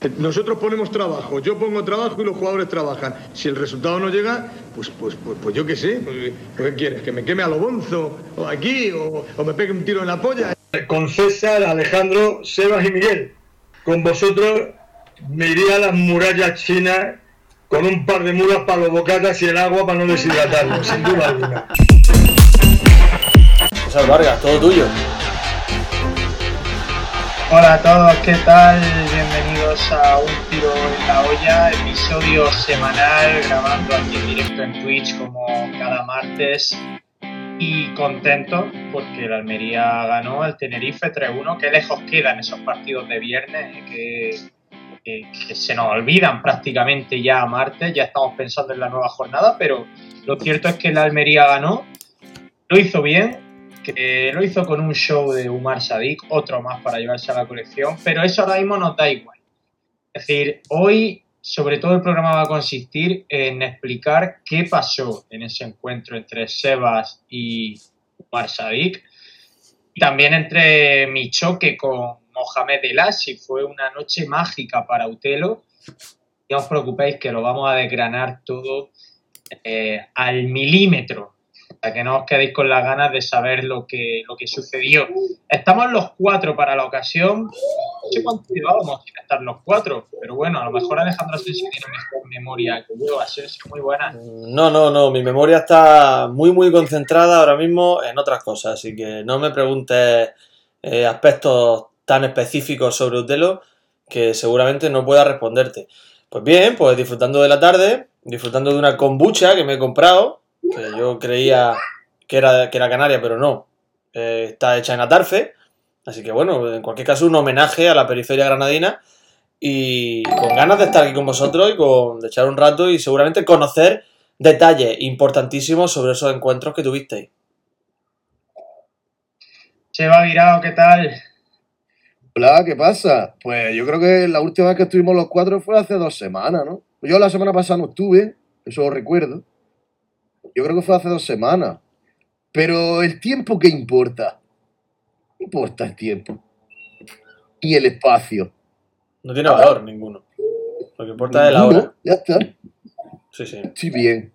Nosotros ponemos trabajo, yo pongo trabajo y los jugadores trabajan. Si el resultado no llega, pues, pues, pues, pues yo qué sé. Pues, ¿Qué quieres? ¿Que me queme a lo bonzo? ¿O aquí? O, ¿O me pegue un tiro en la polla? Con César, Alejandro, Sebas y Miguel. Con vosotros me iría a las murallas chinas con un par de mulas para los bocatas y el agua para no deshidratarlo, sin duda alguna. César Vargas, todo tuyo. Hola a todos, ¿qué tal? Bienvenidos a Un Tiro en la Olla, episodio semanal, grabando aquí en directo en Twitch como cada martes. Y contento porque el Almería ganó al Tenerife 3-1. Qué lejos quedan esos partidos de viernes eh, que, que- que se nos olvidan prácticamente ya a martes. Ya estamos pensando en la nueva jornada, pero lo cierto es que el Almería ganó, lo hizo bien, que lo hizo con un show de Umar Sadik, otro más para llevarse a la colección, pero eso ahora mismo nos da igual. Es decir, hoy sobre todo el programa va a consistir en explicar qué pasó en ese encuentro entre Sebas y Umar Sadik, y también entre mi choque con Mohamed El si fue una noche mágica para Utelo. No os preocupéis que lo vamos a desgranar todo eh, al milímetro para que no os quedéis con las ganas de saber lo que, lo que sucedió. Estamos los cuatro para la ocasión. No sé cuánto llevábamos sin estar los cuatro, pero bueno, a lo mejor Alejandro Asensio tiene mejor memoria que yo. Asensio, muy buena. No, no, no, mi memoria está muy, muy concentrada ahora mismo en otras cosas, así que no me preguntes eh, aspectos tan específicos sobre Utelo que seguramente no pueda responderte. Pues bien, pues disfrutando de la tarde, disfrutando de una kombucha que me he comprado, que yo creía que era, que era canaria, pero no, eh, está hecha en Atarfe, así que bueno, en cualquier caso un homenaje a la periferia granadina y con ganas de estar aquí con vosotros y con, de echar un rato y seguramente conocer detalles importantísimos sobre esos encuentros que tuvisteis. Cheva Virao, ¿qué tal? Hola, ¿qué pasa? Pues yo creo que la última vez que estuvimos los cuatro fue hace dos semanas, ¿no? Yo la semana pasada no estuve, eso lo recuerdo. Yo creo que fue hace dos semanas. Pero el tiempo, ¿qué importa? ¿Qué importa el tiempo? Y el espacio. No tiene valor ninguno. Lo que importa es la hora. Ya está. Sí, sí. Sí, bien.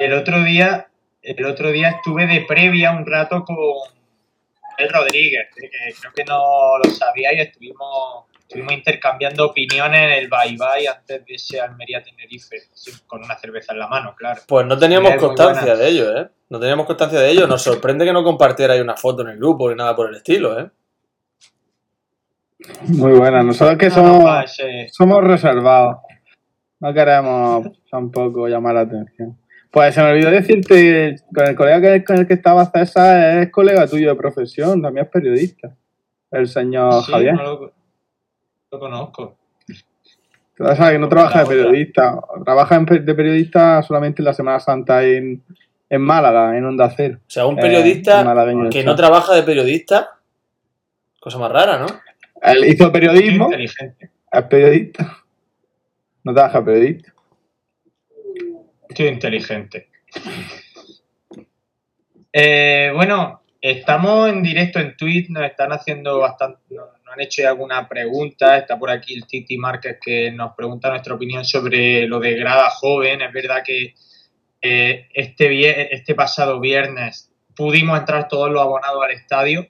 El otro día, el otro día estuve de previa un rato con el Rodríguez, que creo que no lo sabíais, estuvimos, estuvimos intercambiando opiniones en el bye bye antes de ese Almería Tenerife, con una cerveza en la mano, claro. Pues no teníamos constancia de ello, ¿eh? No teníamos constancia de ello. Nos sorprende que no compartierais una foto en el grupo ni nada por el estilo, ¿eh? Muy buena. Nosotros que No, no, somos, somos reservados. No queremos tampoco llamar la atención. Pues se me olvidó decirte, con el colega que- con el que estaba César es colega tuyo de profesión, también es periodista. El señor sí, Javier. no lo, lo conozco. Sabes que no trabaja de periodista. Trabaja de periodista solamente en la Semana Santa en, en Málaga, en Onda Cero. O sea, un Eh, periodista que no trabaja de periodista. Cosa más rara, ¿no? Él hizo periodismo, inteligente. es periodista. No trabaja de periodista. Tío inteligente. Eh, bueno, estamos en directo en Twitch, nos están haciendo bastante, han hecho ya alguna pregunta, está por aquí el Titi Márquez que nos pregunta nuestra opinión sobre lo de grada joven, es verdad que eh, este, este pasado viernes pudimos entrar todos los abonados al estadio,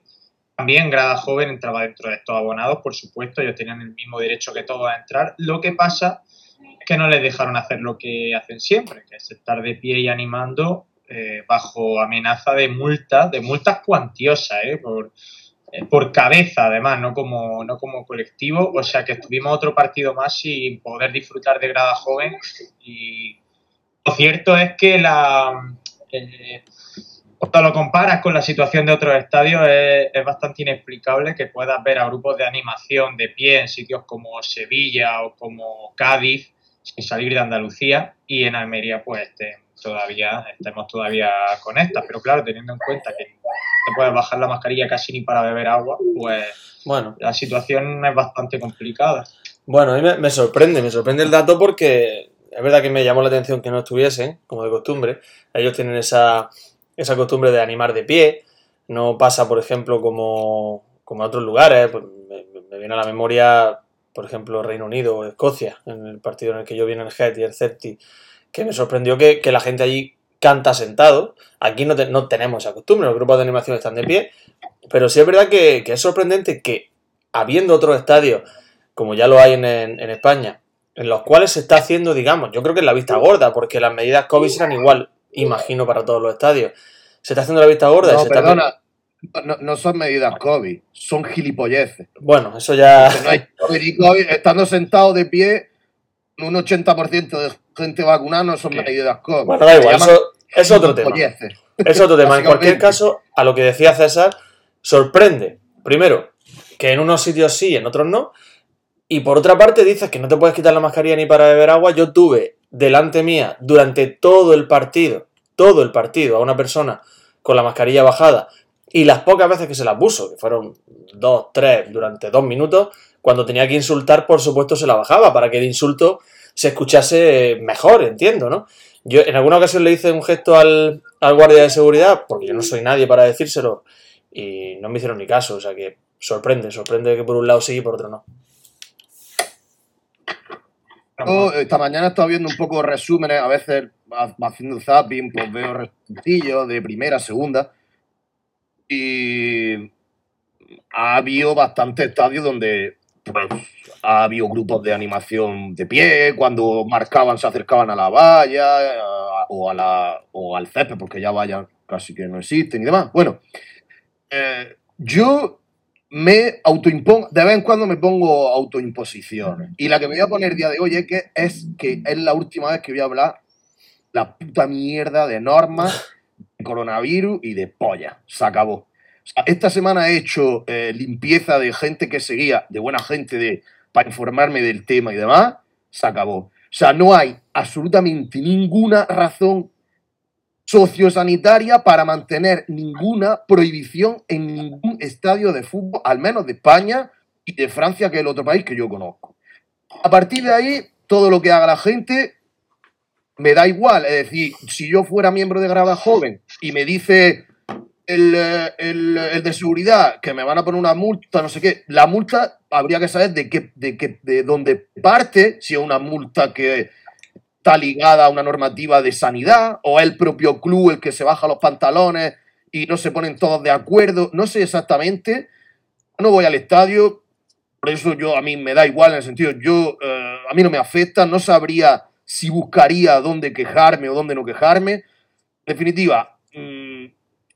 también grada joven entraba dentro de estos abonados, por supuesto, ellos tenían el mismo derecho que todos a entrar, lo que pasa es que no les dejaron hacer lo que hacen siempre, que es estar de pie y animando eh, bajo amenaza de multas, de multas cuantiosas, ¿eh? por, por cabeza además, no como, no como colectivo. O sea que estuvimos otro partido más sin poder disfrutar de grada joven. Y lo cierto es que la eh, cuando lo comparas con la situación de otros estadios es, bastante inexplicable que puedas ver a grupos de animación de pie en sitios como Sevilla o como Cádiz sin salir de Andalucía y en Almería pues este, todavía estemos todavía con estas pero claro teniendo en cuenta que te puedes bajar la mascarilla casi ni para beber agua pues Bueno, la situación es bastante complicada bueno, a mí me, me sorprende, me sorprende el dato porque es verdad que me llamó la atención que no estuviesen, como de costumbre. Ellos tienen esa, esa costumbre de animar de pie. No pasa, por ejemplo, como, como en otros lugares. Pues me, me viene a la memoria por ejemplo, Reino Unido o Escocia, en el partido en el que yo vi en el Head y el Certi, que me sorprendió que, que la gente allí canta sentado. Aquí no, te- no tenemos esa costumbre, los grupos de animación están de pie, pero sí es verdad que, que es sorprendente que, habiendo otros estadios, como ya lo hay en, en- en España, en los cuales se está haciendo, digamos, yo creo que en la vista gorda, porque las medidas COVID serán igual, imagino, para todos los estadios. Se está haciendo la vista gorda y No, se está... perdona. No, no son medidas COVID, son gilipolleces. Bueno, eso ya... Que no hay COVID y COVID, estando sentado de pie, un 80% de gente vacunada no son medidas COVID. Bueno, da igual, eso es otro tema. Es otro tema. En cualquier caso, a lo que decía César, sorprende, primero, que en unos sitios sí, en otros no. Y por otra parte, dices que no te puedes quitar la mascarilla ni para beber agua. Yo tuve delante mía durante todo el partido, todo el partido, a una persona con la mascarilla bajada. Y las pocas veces que se la puso, que fueron dos, tres, durante dos minutos, cuando tenía que insultar, por supuesto, se la bajaba para que el insulto se escuchase mejor, entiendo, ¿no? Yo en alguna ocasión le hice un gesto al, al guardia de seguridad, porque yo no soy nadie para decírselo, y no me hicieron ni caso, o sea que sorprende, sorprende que por un lado sí y por otro no. Esta mañana he estado viendo un poco resúmenes, a veces ha- haciendo zapping, pues veo resumillos de primera, segunda. Y ha habido bastantes estadios donde pues, ha habido grupos de animación de pie, cuando marcaban se acercaban a la valla a- o, a la, o al césped, porque ya vallas casi que no existen y demás. Bueno, eh, yo me autoimpongo, de vez en cuando me pongo autoimposiciones. Y la que me voy a poner el día de hoy es que es que es la última vez que voy a hablar la puta mierda de normas, de coronavirus y de polla. Se acabó. O sea, esta semana he hecho eh, limpieza de gente que seguía, de buena gente de, para informarme del tema y demás. Se acabó. O sea, no hay absolutamente ninguna razón sociosanitaria para mantener ninguna prohibición en ningún estadio de fútbol, al menos de España y de Francia, que es el otro país que yo conozco. A partir de ahí, todo lo que haga la gente me da igual. Es decir, si yo fuera miembro de Grada Joven y me dice el, eh, el- el de seguridad que me van a poner una multa, no sé qué, la multa habría que saber de qué, de qué, de dónde parte, si es una multa que está ligada a una normativa de sanidad, o el propio club el que se baja los pantalones y no se ponen todos de acuerdo. No sé exactamente. No voy al estadio, por eso yo a mí me da igual en el sentido, yo eh, a mí no me afecta, no sabría si buscaría dónde quejarme o dónde no quejarme. Definitiva,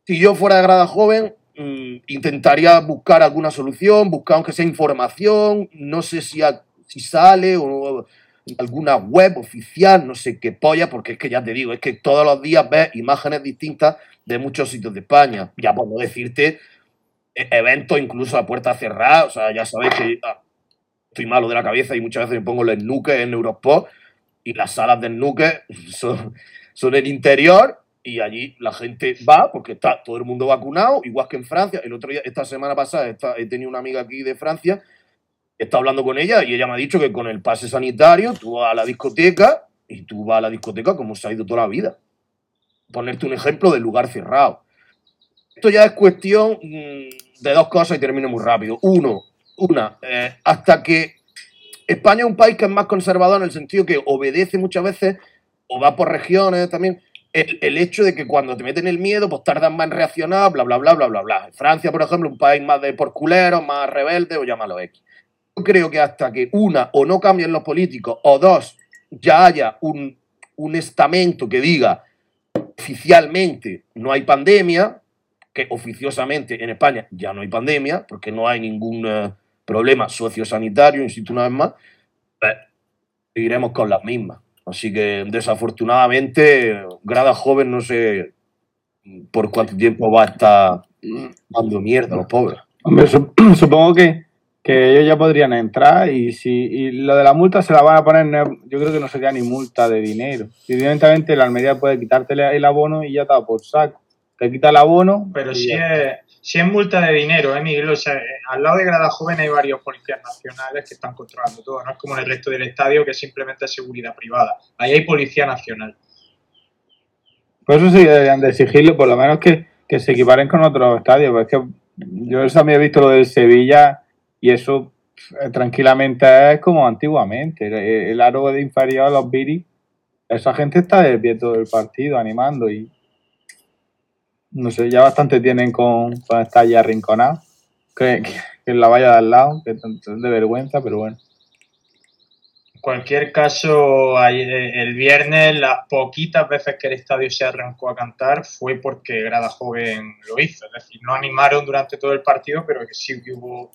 si yo fuera de grada joven, mm, intentaría buscar alguna solución, buscar aunque sea información, no sé si, si sale o alguna web oficial, no sé qué polla, porque es que ya te digo, es que todos los días ves imágenes distintas de muchos sitios de España. Ya no decirte e- eventos incluso a puerta cerrada, o sea, ya sabéis que ah, estoy malo de la cabeza y muchas veces me pongo los snooker en Eurosport y las salas de snooker son, son el interior y allí la gente va porque está todo el mundo vacunado, igual que en Francia. El otro día, esta semana pasada, he tenido una amiga aquí de Francia, estado hablando con ella y ella me ha dicho que con el pase sanitario tú vas a la discoteca y tú vas a la discoteca como se ha ido toda la vida. Ponerte un ejemplo del lugar cerrado. Esto ya es cuestión mm, de dos cosas y termino muy rápido. Uno, una, eh, hasta que España es un país que es más conservador en el sentido que obedece muchas veces, o va por regiones también, el, hecho de que cuando te meten el miedo, pues tardan más en reaccionar, bla, bla, bla, bla, bla, bla. Francia, por ejemplo, un país más de porculeros, más rebelde, o llámalo X. Yo creo que hasta que una, o no cambien los políticos, o dos, ya haya un, un estamento que diga oficialmente no hay pandemia, que oficiosamente en España ya no hay pandemia, porque no hay ningún eh, problema sociosanitario, insisto una vez más, pues, seguiremos con las mismas. Así que desafortunadamente, Grada Joven no sé por cuánto tiempo va a estar dando mierda a los pobres. Hombre, sup- supongo que, que ellos ya podrían entrar y si y lo de la multa se la van a poner, yo creo que no sería ni multa de dinero. Y Evidentemente la Almería puede quitarte el abono y ya está por saco. Te quita el abono. Pero si es, si es multa de dinero, ¿eh, Miguel? O sea, al lado de Grada Joven hay varios policías nacionales que están controlando todo. No es como en el resto del estadio que es simplemente seguridad privada. Ahí hay policía nacional. Por eso sí deberían de exigirlo, por lo menos que, que se equiparen con otros estadios. Porque es que yo también he visto lo del Sevilla y eso eh, tranquilamente es como antiguamente. El, el aro de inferior, los Biri, esa gente está de pie todo el partido animando y no sé, ya bastante tienen con, con estar allí arrinconados. Que, que, la valla de al lado, que es de vergüenza, pero bueno. En cualquier caso, ayer- el viernes, las poquitas veces que el estadio se arrancó a cantar fue porque Grada Joven lo hizo. Es decir, no animaron durante todo el partido, pero que sí que hubo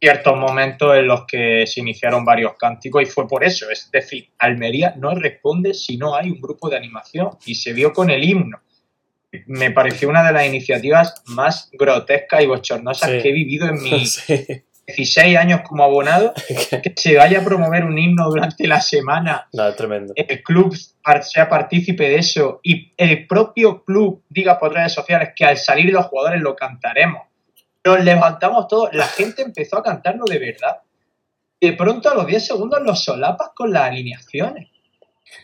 ciertos momentos en los que se iniciaron varios cánticos y fue por eso. Es decir, Almería no responde si no hay un grupo de animación y se vio con el himno. Me pareció una de las iniciativas más grotescas y bochornosas Sí. que he vivido en mis Sí. 16 años como abonado que se vaya a promover un himno durante la semana, No, es tremendo. el club sea partícipe de eso y el propio club diga por redes sociales que al salir los jugadores lo cantaremos. Nos levantamos todos, la gente empezó a cantarlo de verdad. De pronto a los 10 segundos los solapas con las alineaciones.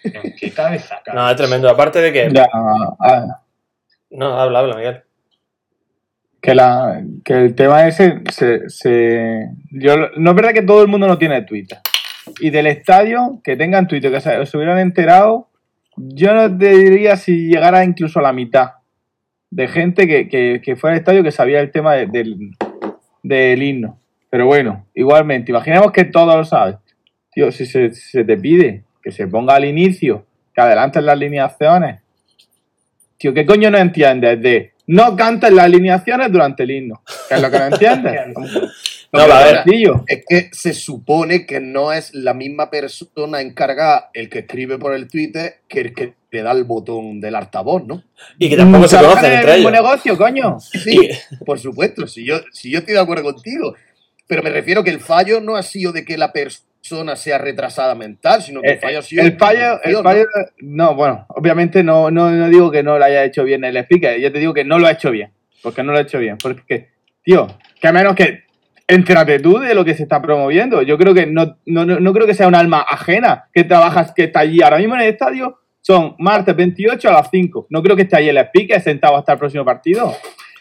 ¿En qué cabeza cabe? No, es tremendo. Aparte de que. Ya, No, habla, habla, Miguel. que, la, que el tema ese se, se- yo no es verdad que todo el mundo no tiene Twitter. Y del estadio que tengan Twitter que se, se hubieran enterado yo no te diría si llegara incluso a la mitad de gente que, que, fuera al estadio que sabía el tema de- del, del himno. Pero bueno igualmente imaginemos que todos lo saben tío si se, se te pide que se ponga al inicio que adelanten las alineaciones Tío, ¿qué coño no entiendes de no cantes las alineaciones durante el himno? ¿Qué es lo que no entiendes? No, a ver. Sencillo. Es que se supone que no es la misma persona encargada el que escribe por el Twitter que el que le da el botón del altavoz, ¿no? Y que tampoco se Trabajan conocen en entre el mismo ellos. negocio, coño. Sí, por supuesto, si yo, si yo estoy de acuerdo contigo. Pero me refiero que el fallo no ha sido de que la persona sea retrasada mental, sino que el, El, fallo ha sido. el fallo, el ¿no? fallo- no, bueno, obviamente no, no, no digo que no lo haya hecho bien el speaker, yo te digo que no lo ha hecho bien, porque no lo ha hecho bien, porque, tío, que a menos que entérate tú de lo que se está promoviendo, yo creo que no, no, no, no creo que sea un alma ajena que trabajas, que está allí ahora mismo en el estadio, son martes 28 a las 5, no creo que esté ahí el speaker sentado hasta el próximo partido,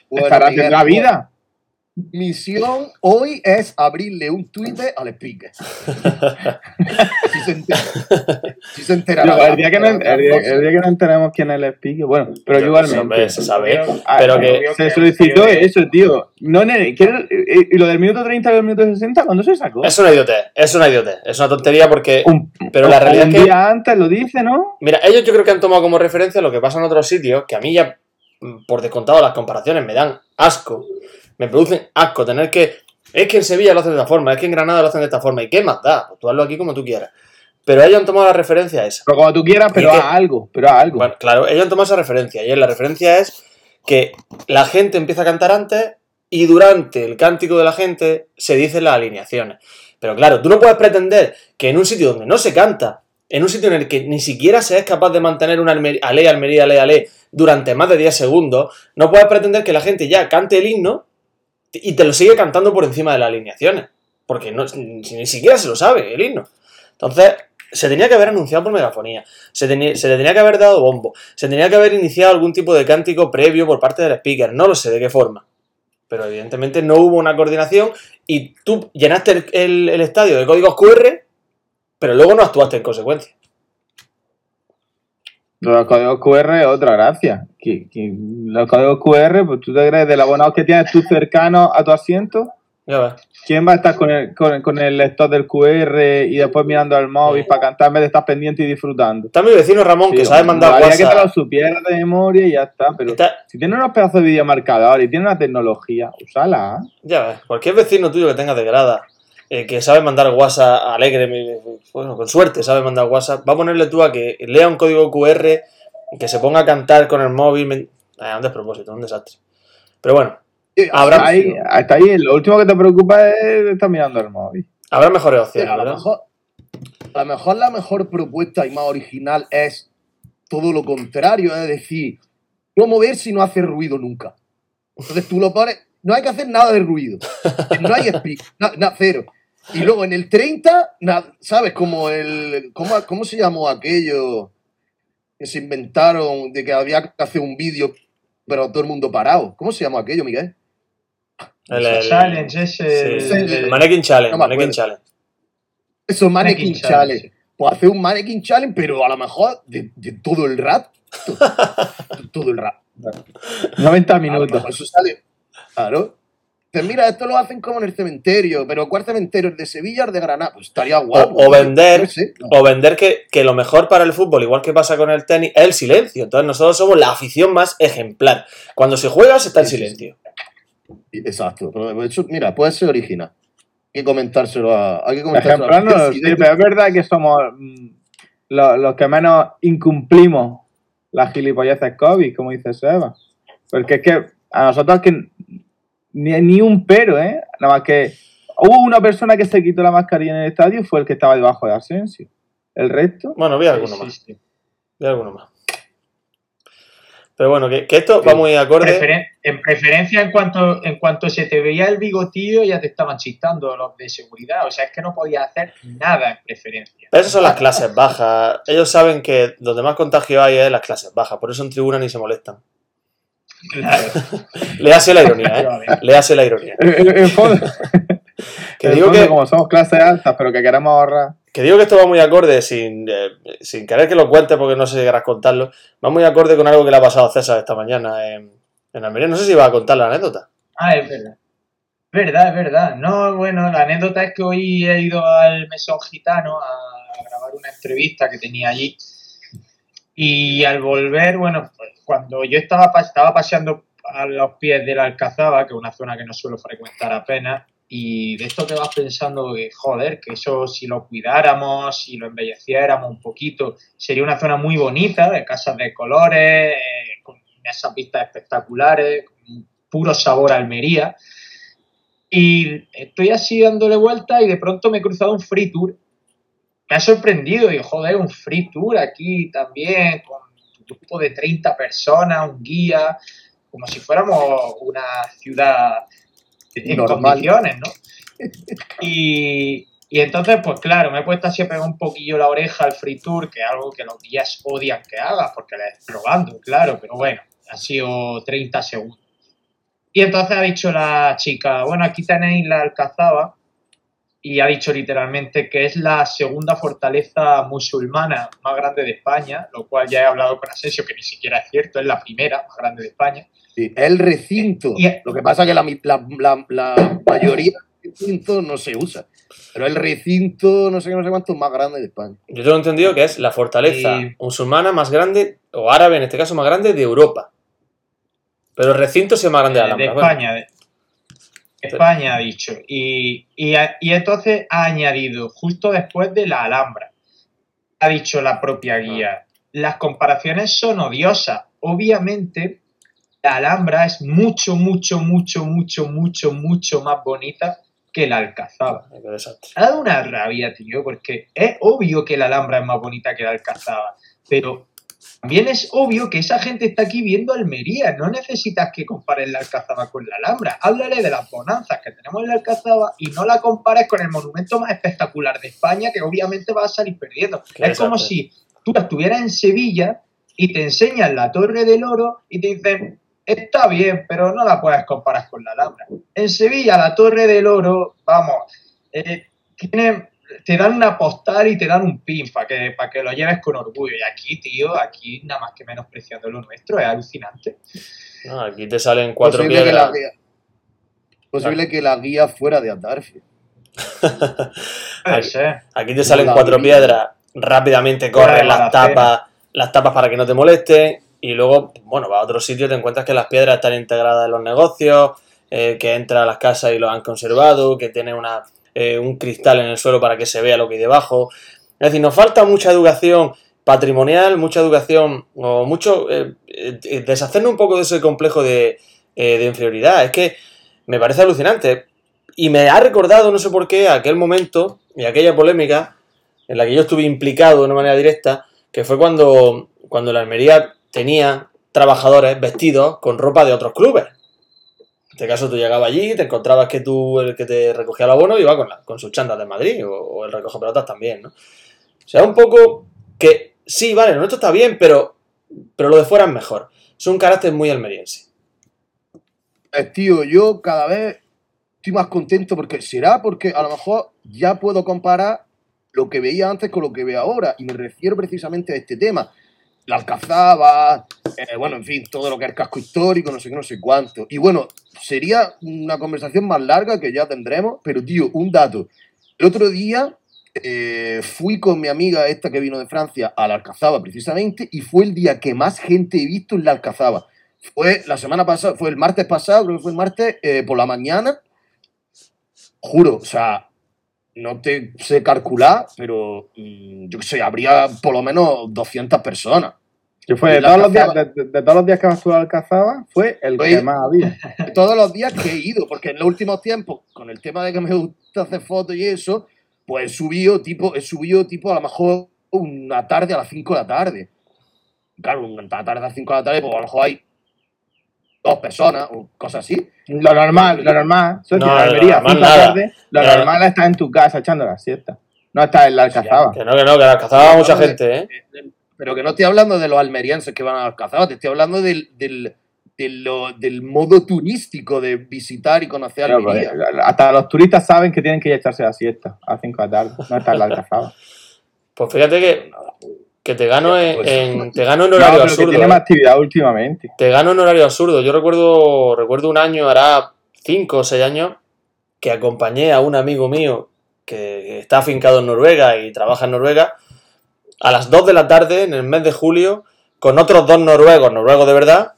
Bueno, estará Miguel, tendrá vida. Misión hoy es abrirle un Twitter al speaker. si se entera. Si se enterará. Yo, el, día que no, el, día, el día que no enteremos quién es el speaker, bueno, pero Yo, igualmente. hombre, se sabe. Ah, Pero bueno, que- se solicitó eso, tío. No, nene, ¿quieres- eh, ¿Y lo del minuto 30 y el minuto 60? ¿Cuándo se sacó? Es una idiotez, es una idiotez. Es una tontería porque. Un- Pero la un realidad es que. día antes lo dice, ¿no? Mira, ellos yo creo que han tomado como referencia lo que pasa en otros sitios, que a mí ya, mm, por descontado, las comparaciones me dan asco. Me producen asco tener que. Es que en Sevilla lo hacen de esta forma, es que en Granada lo hacen de esta forma. ¿Y qué más da? Pues tú hazlo aquí como tú quieras. Pero ellos han tomado la referencia esa. Pero como tú quieras, pero a algo, pero a algo. Bueno, claro, ellos han tomado esa referencia. Y la referencia es que la gente empieza a cantar antes y durante el cántico de la gente se dicen las alineaciones. Pero claro, tú no puedes pretender que en un sitio donde no se canta, en un sitio en el que ni siquiera se es capaz de mantener una ale, almería, ale, ale durante más de 10 segundos, no puedes pretender que la gente ya cante el himno y te lo sigue cantando por encima de las alineaciones. Porque no, ni siquiera se lo sabe el himno. Entonces, se tenía que haber anunciado por megafonía, se, se le tenía que haber dado bombo, se tenía que haber iniciado algún tipo de cántico previo por parte del speaker, no lo sé de qué forma. Pero evidentemente no hubo una coordinación y tú llenaste el- el estadio de códigos QR, pero luego no actuaste en consecuencia. Los códigos QR es otra gracia. Que, que los códigos QR, pues tú te crees del abonado que tienes tú cercano a tu asiento. Ya ves. ¿Quién va a estar con el, con, el- con el lector del QR y después mirando al móvil para cantar en vez de estar pendiente y disfrutando? Está mi vecino Ramón, que sabe mandar molaría que te lo WhatsApp. supieras de memoria y ya está. Pero Está- si tiene unos pedazos de videomarcador y tiene una tecnología, usala. ¿eh? Ya ves, cualquier vecino tuyo que tenga de grada, eh, que sabe mandar WhatsApp alegre, bueno, con suerte sabe mandar WhatsApp, va a ponerle tú a que lea un código QR, que se ponga a cantar con el móvil. me- Ah, un despropósito, un desastre. Pero bueno, Habrá- Hasta ahí, hasta ahí, lo último que te preocupa es estar mirando el móvil. habrá mejores opciones, a, lo ¿verdad? mejor, a lo mejor la mejor propuesta y más original es todo lo contrario, es decir, no mover si no hace ruido nunca. Entonces tú lo pones, no hay que hacer nada de ruido, no hay speak, nada, cero. Y luego en el 30, na- ¿sabes? Como el. ¿cómo, ¿Cómo se llamó aquello que se inventaron de que había que hacer un vídeo, pero todo el mundo parado? ¿Cómo se llamó aquello, Miguel? El, El el- challenge ese. sí, el- el Mannequin Challenge. No Mannequin. Challenge. Eso, Mannequin Mannequin Challenge. Challenge. Pues hacer un Mannequin Challenge, pero a lo mejor de, de todo el rap. Todo, todo el rap. 90 A lo minutos. eso sale. Claro. Pues mira, esto lo hacen como en el cementerio, pero ¿cuál cementerio? ¿El de Sevilla o el de Granada? Pues estaría guapo. o vender- No sé, no. O vender que, que lo mejor para el fútbol, igual que pasa con el tenis, es el silencio. Entonces nosotros somos la afición más ejemplar. Cuando se juega se está en Sí, sí, silencio. Exacto. Pero eso, mira, puede ser original. Hay que comentárselo a. Hay que comentárselo Ejemplar no pero es verdad que somos mm, los, los que menos incumplimos las gilipolleces COVID, como dice Seba. Porque es que a nosotros que ni, ni un pero, ¿eh? Nada más que hubo una persona que se quitó la mascarilla en el estadio fue el que estaba debajo de Asensio. El resto, Bueno, vi alguno sí, más. sí. Vi alguno más. Pero bueno, que, que esto va muy acorde. Preferen- en preferencia, en cuanto, en cuanto se te veía el bigotillo, ya te estaban chistando los de seguridad. O sea, es que no podías hacer nada en preferencia. Pero esas son las clases bajas. Ellos saben que donde más contagio hay es en las clases bajas. Por eso en tribuna ni se molestan. Claro. Le hace la ironía, ¿eh? Le hace la ironía. en, en- en fondo, Que digo fondo, que, como somos clases altas, pero que queremos ahorrar. que digo que esto va muy acorde, sin, eh, sin querer que lo cuente porque no sé si querrás contarlo, va muy acorde con algo que le ha pasado a César esta mañana en, en Almería. No sé si va a contar la anécdota. Ah, es verdad. Verdad, es verdad. No, bueno, la anécdota es que hoy he ido al Mesón Gitano a grabar una entrevista que tenía allí. Y al volver, bueno, pues cuando yo estaba, estaba paseando a los pies de la Alcazaba, que es una zona que no suelo frecuentar apenas, y de esto te vas pensando que, joder, que eso si lo cuidáramos, si lo embelleciéramos un poquito, sería una zona muy bonita, de casas de colores, eh, con esas vistas espectaculares, con puro sabor Almería. Y estoy así dándole vuelta y de pronto me he cruzado un free tour. Me ha sorprendido, digo, joder, un free tour aquí también, con un grupo de 30 personas, un guía, como si fuéramos una ciudad en Normal. condiciones, ¿no? Y, y entonces, pues claro, me he puesto pegar un poquillo la oreja al free tour, que es algo que los guías odian que haga, porque les estoy robando, claro, pero bueno, ha sido 30 segundos. Y entonces ha dicho la chica, bueno, aquí tenéis la Alcazaba, y ha dicho literalmente que es la segunda fortaleza musulmana más grande de España, lo cual ya he hablado con Asensio, que ni siquiera es cierto, es la primera más grande de España. Sí, el recinto. Y- Lo que pasa es que la, la- la- la mayoría del recinto no se usa. Pero el recinto, no sé qué, no sé cuánto, es más grande de España. Yo tengo entendido que es la fortaleza Y- musulmana más grande, o árabe en este caso, más grande de Europa. Pero el recinto es más grande de Eh, de Alhambra. Bueno, España. de- España ha dicho. Y, y, entonces ha añadido, justo después de la Alhambra, ha dicho la propia guía, las comparaciones son odiosas. Obviamente, la Alhambra es mucho, mucho, mucho, mucho, mucho, mucho más bonita que la Alcazaba. Ha dado una rabia, tío, porque es obvio que la Alhambra es más bonita que la Alcazaba, pero también es obvio que esa gente está aquí viendo Almería. No necesitas que compares la Alcazaba con la Alhambra. Háblale de las bonanzas que tenemos en la Alcazaba y no la compares con el monumento más espectacular de España, que obviamente va a salir perdiendo. Es como si tú estuvieras en Sevilla y te enseñan la Torre del Oro y te dicen, está bien, pero no la puedes comparar con la Alhambra. En Sevilla, la Torre del Oro, vamos, eh, tiene, te dan una postal y te dan un pin para que, para que lo lleves con orgullo. Y aquí, tío, aquí nada más que menospreciando lo nuestro, es alucinante. No, aquí te salen cuatro Posible que la piedras. guía, posible que la guía fuera de. Puede Aquí-. Aquí te salen cuatro piedras, rápidamente de las tapas, las tapas para que no te molesten y luego, bueno, va a otro sitio te encuentras que las piedras están integradas en los negocios, eh, que entra a las casas y lo han conservado, que tiene una, eh, un cristal en el suelo para que se vea lo que hay debajo. Es decir, nos falta mucha educación patrimonial, mucha educación o mucho eh, eh, deshacernos un poco de ese complejo de, inferioridad. Es que me parece alucinante. Y me ha recordado, no sé por qué, aquel momento y aquella polémica en la que yo estuve implicado de una manera directa, que fue cuando, cuando la Almería tenía trabajadores vestidos con ropa de otros clubes. En este caso tú llegabas allí, te encontrabas que tú, el que te recogía el abono, iba con, la- con sus chandas de Madrid, o, el recoge pelotas también, ¿no? O sea, un poco que, sí, vale, lo nuestro está bien, pero, pero lo de fuera es mejor. Es un carácter muy almeriense. Pues, tío, yo cada vez estoy más contento porque será porque a lo mejor ya puedo comparar lo que veía antes con lo que veo ahora. Y me refiero precisamente a este tema. La Alcazaba, eh, bueno, en fin, todo lo que es casco histórico, no sé qué, no sé cuánto. Y bueno, sería una conversación más larga que ya tendremos, pero tío, un dato. El otro día eh, fui con mi amiga esta que vino de Francia a la Alcazaba precisamente y fue el día que más gente he visto en la Alcazaba. Fue la semana pasada, fue el martes pasado, creo que fue el martes eh, por la mañana. Juro, o sea, no te sé calcular, pero mm, yo qué sé, habría por lo menos 200 personas. Que fue de todos, los días, de, de- de todos los días que vas tú a Alcazaba, fue el Oye. que más había. todos los días que he ido, porque en los últimos tiempos, con el tema de que me gusta hacer fotos y eso, pues he subido tipo, he subido tipo a lo mejor una tarde a las 5 de la tarde. Claro, una tarde a las 5 de la tarde, pues a lo mejor hay dos personas o cosas así. Lo normal, lo normal. Eso es No, que lo normal la tarde, lo Nada. normal es estar en tu casa echando la siesta. No estar en la Alcazaba. Que no, que no, que la Alcazaba mucha gente, ¿eh? de- de- Pero que no estoy hablando de los almerienses que van a Alcazaba, te estoy hablando del, del, de lo- del modo turístico de visitar y conocer Claro, Almería. pues, hasta los turistas saben que tienen que ir a echarse la siesta a las 5 de la tarde, no estar en la Alcazaba. Pues fíjate que, que te gano en, Pues- en- te gano en No, horario que absurdo. tiene ¿eh? más actividad últimamente. Te gano en horario absurdo. Yo recuerdo, recuerdo un año, hará 5 o 6 años, que acompañé a un amigo mío que está afincado en Noruega y trabaja en Noruega, a las 2 de la tarde, en el mes de julio, con otros dos noruegos, noruegos de verdad,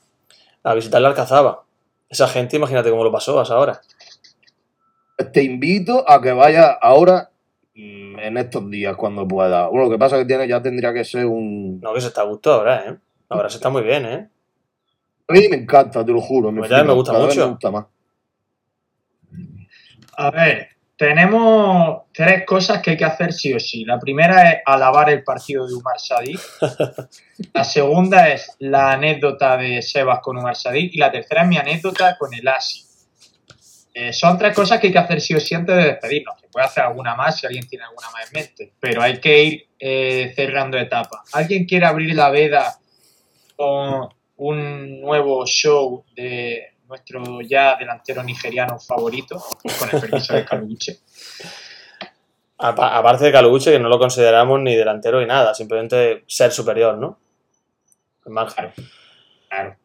a visitar la Alcazaba. Esa gente, imagínate cómo lo pasó hasta ahora. Te invito a que vayas ahora en estos días cuando pueda. Bueno, lo que pasa es que tiene, ya tendría que ser un. No, que se está a gusto ahora, ¿eh? Ahora se está muy bien, ¿eh? A mí me encanta, te lo juro. Me, Pues ya me gusta cada mucho. Me gusta más. A ver, tenemos tres cosas que hay que hacer sí o sí. La primera es alabar el partido de Umar Sadik. La segunda es la anécdota de Sebas con Umar Sadik. Y la tercera es mi anécdota con el ASI. Eh, son tres cosas que hay que hacer sí o sí antes de despedirnos. Se puede hacer alguna más si alguien tiene alguna más en mente. Pero hay que ir eh, cerrando etapas. ¿Alguien quiere abrir la veda con un nuevo show de nuestro ya delantero nigeriano favorito? Con el permiso de Caluche. Apa- Aparte de Caluche, que no lo consideramos ni delantero ni nada, simplemente ser superior, ¿no? En margen. Claro.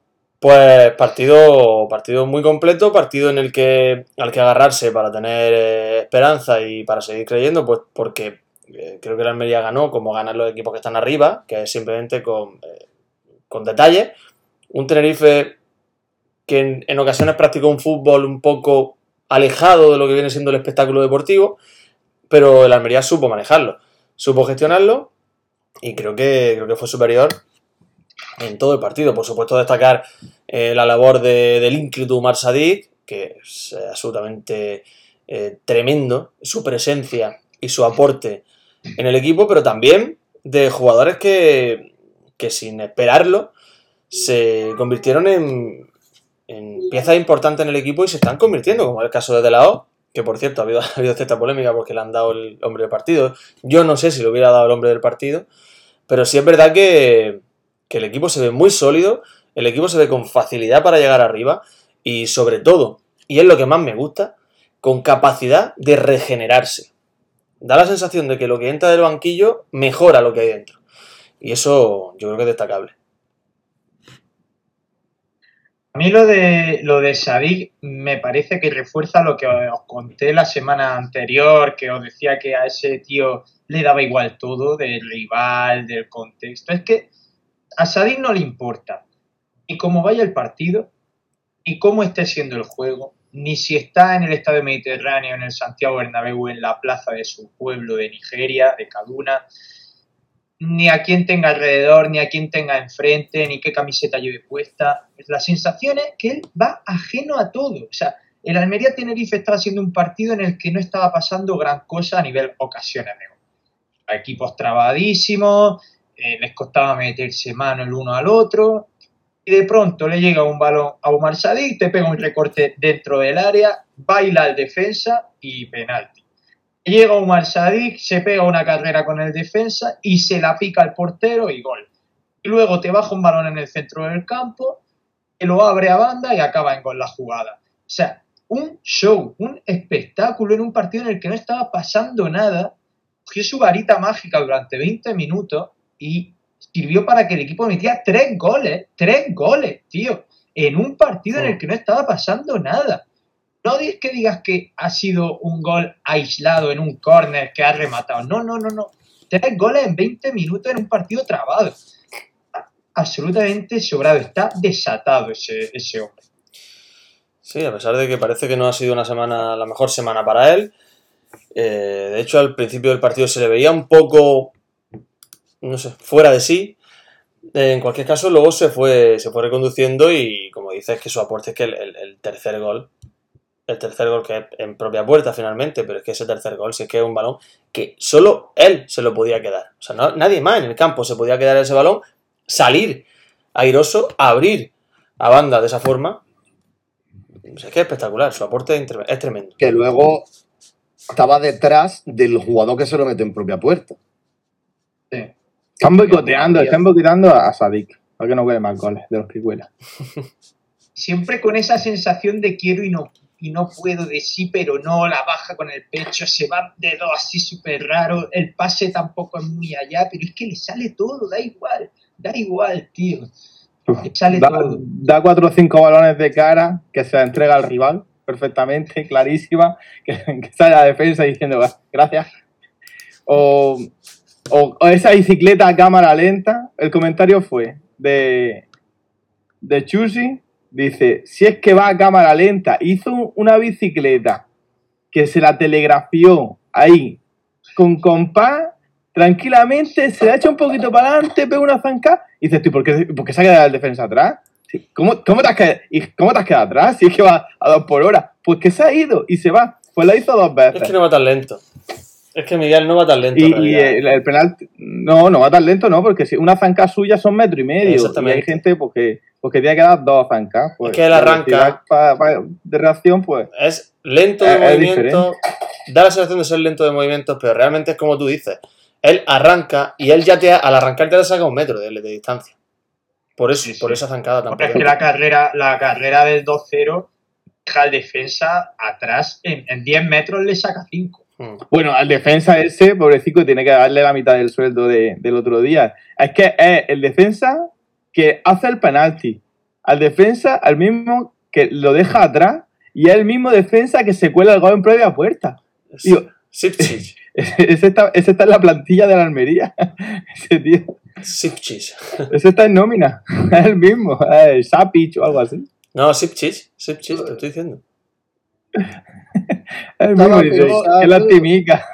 Pues partido, partido muy completo, partido en el que al que agarrarse para tener eh, esperanza y para seguir creyendo, pues porque eh, creo que la Almería ganó como ganan los equipos que están arriba, que es simplemente con, eh, con detalle. Un Tenerife que en, en ocasiones practicó un fútbol un poco alejado de lo que viene siendo el espectáculo deportivo, pero el Almería supo manejarlo, supo gestionarlo y creo que, creo que fue superior en todo el partido. Por supuesto, destacar eh, la labor de, del ínclito Umar Sadik, que es eh, absolutamente eh, tremendo, su presencia y su aporte en el equipo, pero también de jugadores que, que sin esperarlo se convirtieron en, en piezas importantes en el equipo y se están convirtiendo, como es el caso de De La O, que por cierto ha habido, ha habido cierta polémica porque le han dado el hombre del partido. Yo no sé si le hubiera dado el hombre del partido, pero sí es verdad que, que el equipo se ve muy sólido, el equipo se ve con facilidad para llegar arriba y sobre todo, y es lo que más me gusta, con capacidad de regenerarse. Da la sensación de que lo que entra del banquillo mejora lo que hay dentro. Y eso yo creo que es destacable. A mí lo de lo de Sadik me parece que refuerza lo que os conté la semana anterior, que os decía que a ese tío le daba igual todo, del rival, del contexto. Es que a Sadik no le importa ni cómo vaya el partido, ni cómo esté siendo el juego, ni si está en el Estadio Mediterráneo, en el Santiago Bernabéu, en la plaza de su pueblo de Nigeria, de Kaduna, ni a quién tenga alrededor, ni a quién tenga enfrente, ni qué camiseta lleve puesta. La sensación es que él va ajeno a todo. O sea, el Almería Tenerife estaba haciendo un partido en el que no estaba pasando gran cosa a nivel ocasiones equipos trabadísimos, eh, les costaba meterse mano el uno al otro, y de pronto le llega un balón a Omar Sadik, te pega un recorte dentro del área, baila al defensa y penalti. Llega Omar Sadik, se pega una carrera con el defensa y se la pica al portero y gol. Y luego te baja un balón en el centro del campo, que lo abre a banda y acaba en gol la jugada. sea, un show, un espectáculo en un partido en el que no estaba pasando nada. Cogió su varita mágica durante 20 minutos y sirvió para que el equipo metiera tres goles, tres goles, tío, en un partido en el que no estaba pasando nada. No es que digas que ha sido un gol aislado en un córner que ha rematado. No, no, no, no. Tres goles en 20 minutos en un partido trabado. Absolutamente sobrado. Está desatado ese, ese hombre. Sí, a pesar de que parece que no ha sido una semana, la mejor semana para él. Eh, de hecho, al principio del partido se le veía un poco, no sé, fuera de sí. En cualquier caso, luego se fue, se fue reconduciendo y, como dices, que su aporte es que el, el- el tercer gol, el tercer gol que es en propia puerta finalmente, pero es que ese tercer gol sí es que es un balón que solo él se lo podía quedar. O sea, no- nadie más en el campo se podía quedar ese balón, salir airoso, abrir a banda de esa forma. O sea, es que es espectacular, su aporte es tremendo. Que luego estaba detrás del jugador que se lo mete en propia puerta. Sí. Están boicoteando, están boicoteando a Sadik. Para que no huele más goles de los que cuela. Siempre con esa sensación de quiero y no, y no puedo, de sí pero no, la baja con el pecho, se va de dos así súper raro, el pase tampoco es muy allá, pero es que le sale todo, da igual, da igual, tío. Le sale Da, todo. da cuatro o cinco balones de cara que se la entrega al rival perfectamente, clarísima, que, que sale a la defensa diciendo "Ah, gracias. O, o- o esa bicicleta a cámara lenta, el comentario fue de, de Chusi, dice, si es que va a cámara lenta, hizo una bicicleta que se la telegrafió ahí con compás, tranquilamente, se la echa un poquito para adelante, pega una zanca y dices, tú, ¿por qué, por qué se ha quedado el defensa atrás? ¿Cómo, cómo, te has quedado, ¿Y cómo te has quedado atrás? Si es que va a dos por hora. Pues que se ha ido y se va. Pues la hizo dos veces. Es que no va tan lento. Es que Miguel no va tan lento. en Y, y el, el penal, no, no va tan lento, no, porque si una zanca suya son metro y medio. Y Exactamente. hay gente pues, que, pues, que tiene que dar dos zancas. Pues, Es que él arranca. velocidad pa- pa- de reacción, pues. Es lento de Es- es movimiento, da la sensación de ser lento de movimientos, pero realmente es como tú dices. Él arranca y él ya te, al arrancar te saca un metro de, de distancia. Por eso, Sí, por sí. esa zancada Porque tampoco. es que la carrera, la carrera del 2-0 deja al defensa atrás, en, en 10 metros le saca 5. Mm. Bueno, al defensa ese, pobrecito, tiene que darle la mitad del sueldo de- del otro día. Es que es el defensa que hace el penalti. Al defensa, al mismo que lo deja atrás. Y es el mismo defensa que se cuela el gol en propia puerta. Digo, Sipchich. Ese está, ese está en la plantilla de la Almería. Ese tío. Sipchich. Ese está en nómina. Es el mismo. Es Sapic o algo así. No, Sipchich. Sipchich, te estoy diciendo. Estaba pensando- timica.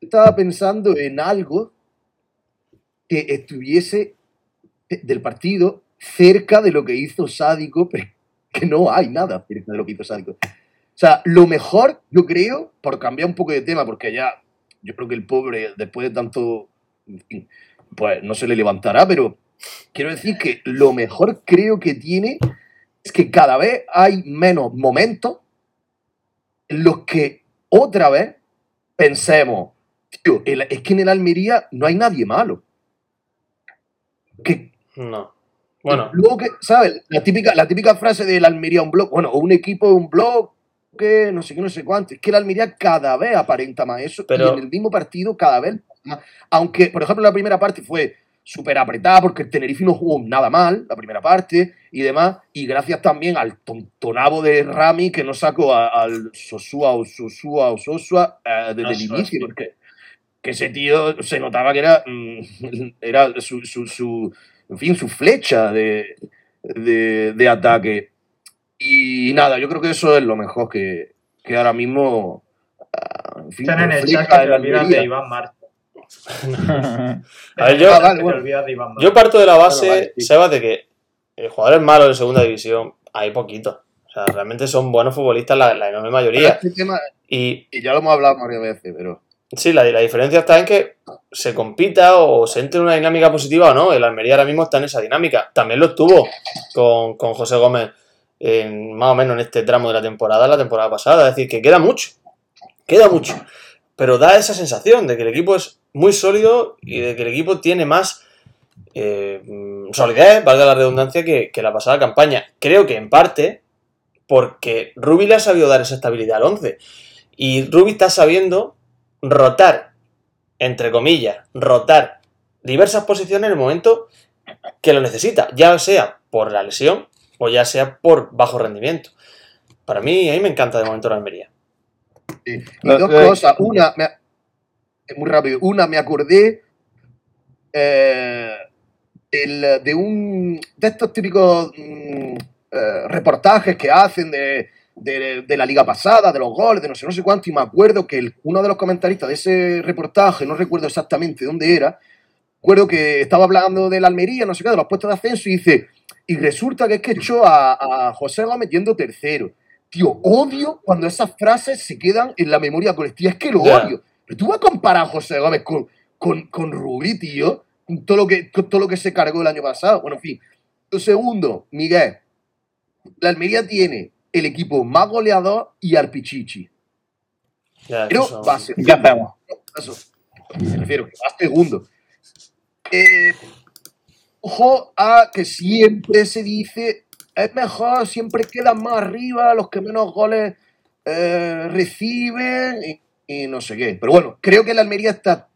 Estaba pensando en algo que estuviese del partido cerca de lo que hizo Sádico, pero que no hay nada cerca de lo que hizo Sádico. O sea, lo mejor, yo creo, por cambiar un poco de tema, porque ya yo creo que el pobre, después de tanto, pues no se le levantará, pero quiero decir que lo mejor creo que tiene es que cada vez hay menos momentos en los que otra vez pensemos, tío, es que en el Almería no hay nadie malo. Que No. Bueno, luego que, ¿sabes? La típica, la típica frase del Almería un blog, bueno, o un equipo un blog, que no sé qué, no sé cuánto. Es que el Almería cada vez aparenta más eso Pero- y en el mismo partido cada vez más. Aunque, por ejemplo, la primera parte fue súper apretada porque el Tenerife no jugó nada mal, la primera parte y demás, y gracias también al tontonabo de Rami que no sacó al Sosua o Sosua o Sosua eh, desde el inicio, sí. porque que ese tío se notaba que era, mm, era su, su, su- en fin, su flecha de, de, de ataque. Y nada, yo creo que eso es lo mejor que, que ahora mismo. ah, en fin, Están en el chat que te olvidas de Iván Marta. A ver, yo- Ah, vale, bueno. parto de la base, Bueno, vale, sí. Sebas, de que jugadores malos en segunda división hay poquitos. O sea, realmente son buenos futbolistas la, la enorme mayoría. Este tema, Y y ya lo hemos hablado varias veces, pero. Sí, la, la diferencia está en que se compita o se entre en una dinámica positiva o no. El Almería ahora mismo está en esa dinámica. También lo estuvo con, con José Gómez en, más o menos en este tramo de la temporada, la temporada pasada. Es decir, que queda mucho. Queda mucho. Pero da esa sensación de que el equipo es muy sólido y de que el equipo tiene más eh, solidez, valga la redundancia, que, que la pasada campaña. Creo que en parte porque Rubi le ha sabido dar esa estabilidad al 11. Y Rubi está sabiendo rotar, entre comillas, rotar diversas posiciones en el momento que lo necesita, ya sea por la lesión o ya sea por bajo rendimiento. Para mí, a mí me encanta de momento la Almería. Sí. Y dos eh, cosas. Una, me, muy rápido. Una, me acordé eh, el- de un de estos típicos mm, eh, reportajes que hacen de, de- de la liga pasada, de los goles, de no sé, no sé cuánto, y me acuerdo que el- uno de los comentaristas de ese reportaje, no recuerdo exactamente dónde era, recuerdo que estaba hablando de la Almería, no sé qué, de los puestos de ascenso, y dice, y resulta que es que echó a, a José Gómez yendo tercero. Tío, odio cuando esas frases se quedan en la memoria colectiva. Es que lo odio. Pero tú vas a comparar a José Gómez con, con, con Rubí, tío, con todo, lo que, con todo lo que se cargó el año pasado. Bueno, en fin. Lo segundo, Miguel, la Almería tiene el equipo más goleador y al Pichichi. Ya, Pero eso- va a ser- ¿Qué hacemos? Me refiero que va segundo. Eh, ojo a que siempre se dice, es mejor, siempre quedan más arriba los que menos goles eh, reciben y, no sé qué. Pero bueno, creo que la Almería está